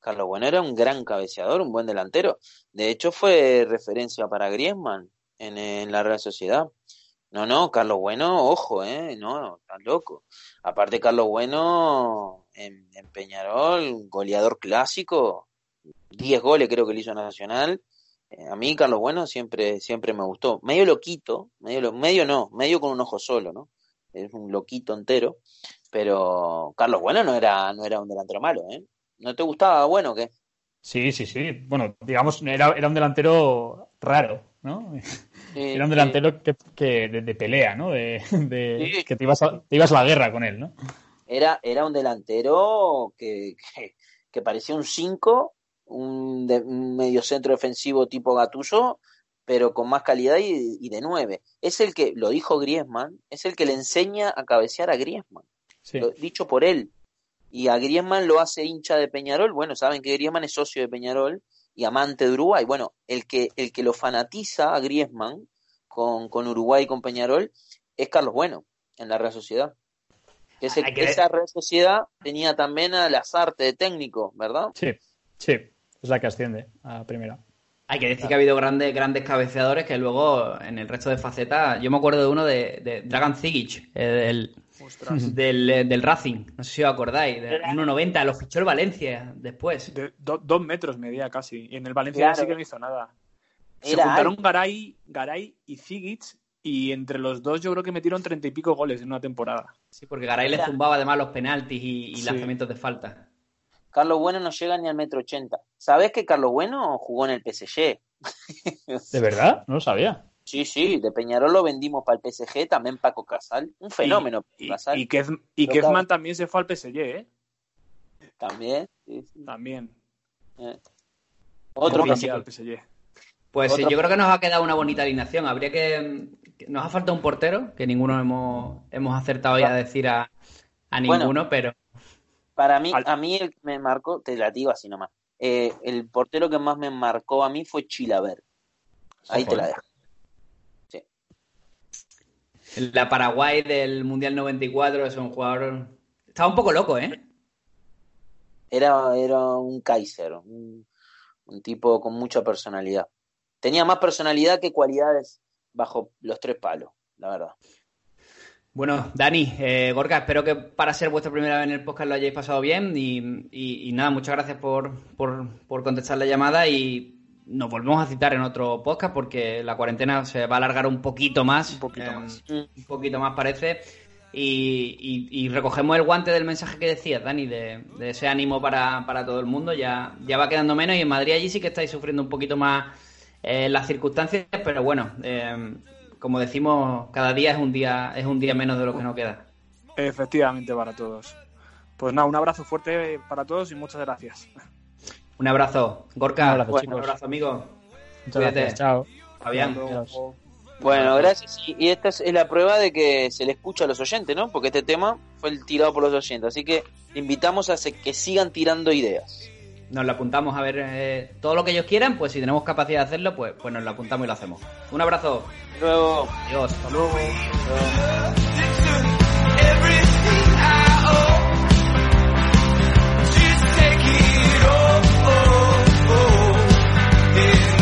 Carlos Bueno era un gran cabeceador, un buen delantero. De hecho, fue referencia para Griezmann en, la Real Sociedad. No, no, Carlos Bueno, ojo, eh, no, estás loco. Aparte, Carlos Bueno en, en Peñarol, goleador clásico, 10 goles creo que le hizo a Nacional. Eh, a mí, Carlos Bueno siempre, siempre me gustó. Medio loquito, medio, lo- medio no, medio con un ojo solo, ¿no? Es un loquito entero. Pero Carlos Bueno no era, no era un delantero malo, ¿eh? ¿No te gustaba Bueno qué? Sí, sí, sí. Bueno, digamos, era, era un delantero raro, ¿no? Sí, Era un sí. delantero que, que de, de pelea, ¿no? De, de- Sí. que te ibas, a, te ibas a la guerra con él, ¿no? Era, era un delantero que, que, que parecía un 5, un, de- un medio centro defensivo tipo Gatuso, pero con más calidad y, y de 9. Es el que, lo dijo Griezmann, es el que le enseña a cabecear a Griezmann, lo- dicho por él. Y a Griezmann lo hace hincha de Peñarol. Bueno, saben que Griezmann es socio de Peñarol y amante de Uruguay. Bueno, el que, el que lo fanatiza a Griezmann con, con Uruguay y con Peñarol es Carlos Bueno, en la Real Sociedad. Que esa Real Sociedad tenía también a Lazarte de técnico, ¿verdad? Sí, sí. Es la que asciende a primera. Hay que decir que ha habido grandes, grandes cabeceadores que luego en el resto de facetas. Yo me acuerdo de uno de, de Dragan Zigic, eh, del, Ostras. del, eh, del Racing. No sé si os acordáis. De 1.90, lo fichó el Valencia después. De- do- dos metros medía casi. Y en el Valencia Claro. sí que no hizo nada. Se Era juntaron. Garay, Garay y Zigic y entre los dos yo creo que metieron treinta y pico goles en una temporada. Sí, porque Garay le zumbaba además los penaltis y, y Sí. lanzamientos de falta. Carlos Bueno no llega ni al metro ochenta. ¿Sabés que Carlos Bueno jugó en el PSG? ¿De verdad? No lo sabía. Sí, sí, de Peñarol lo vendimos para el PSG, también Paco Casal. Un fenómeno, Y, Casal. y, Kez- y Kezman claro. también se fue al PSG, ¿eh? También. sí, sí. También. Otro También que se al PSG. Pues sí, Otro- yo creo que nos ha quedado una bonita alineación. Habría que. que Nos ha faltado un portero, que ninguno hemos, hemos acertado ya a decir a, a Bueno. ninguno, pero. Para mí, a mí el que me marcó, te la digo así nomás. Eh, el portero que más me marcó a mí fue Chilaver. Ahí te la dejo. La Paraguay del Mundial 94 es un jugador. Estaba un poco loco, ¿eh? Era, era un Kaiser, un, un tipo con mucha personalidad. Tenía más personalidad que cualidades bajo los tres palos, la verdad. Bueno, Dani, eh, Gorka, espero que para ser vuestra primera vez en el podcast lo hayáis pasado bien y, y- y nada, muchas gracias por, por, por contestar la llamada y nos volvemos a citar en otro podcast porque la cuarentena se va a alargar un poquito más. Un poquito em, más. Un poquito más parece. Y, recogemos el guante del mensaje que decías, Dani, de, ese ánimo para, para, todo el mundo. Ya, ya va quedando menos y en Madrid allí sí que estáis sufriendo un poquito más eh, las circunstancias, pero bueno, em, como decimos, cada día es un día es un día menos de lo que nos queda. Efectivamente para todos. Pues nada, un abrazo fuerte para todos y muchas gracias. Un abrazo, Gorka. Un abrazo, bueno, un abrazo amigo. Muchas Gracias, chao. Fabián. Bueno, gracias. Y esta es la prueba de que se le escucha a los oyentes, ¿no? Porque este tema fue el tirado por los oyentes. Así que invitamos a que sigan tirando ideas. Nos lo apuntamos a ver eh, todo lo que ellos quieran, pues si tenemos capacidad de hacerlo, pues, pues nos lo apuntamos y lo hacemos. Un abrazo. Hasta luego. Adiós. Hasta. Hasta luego. Here.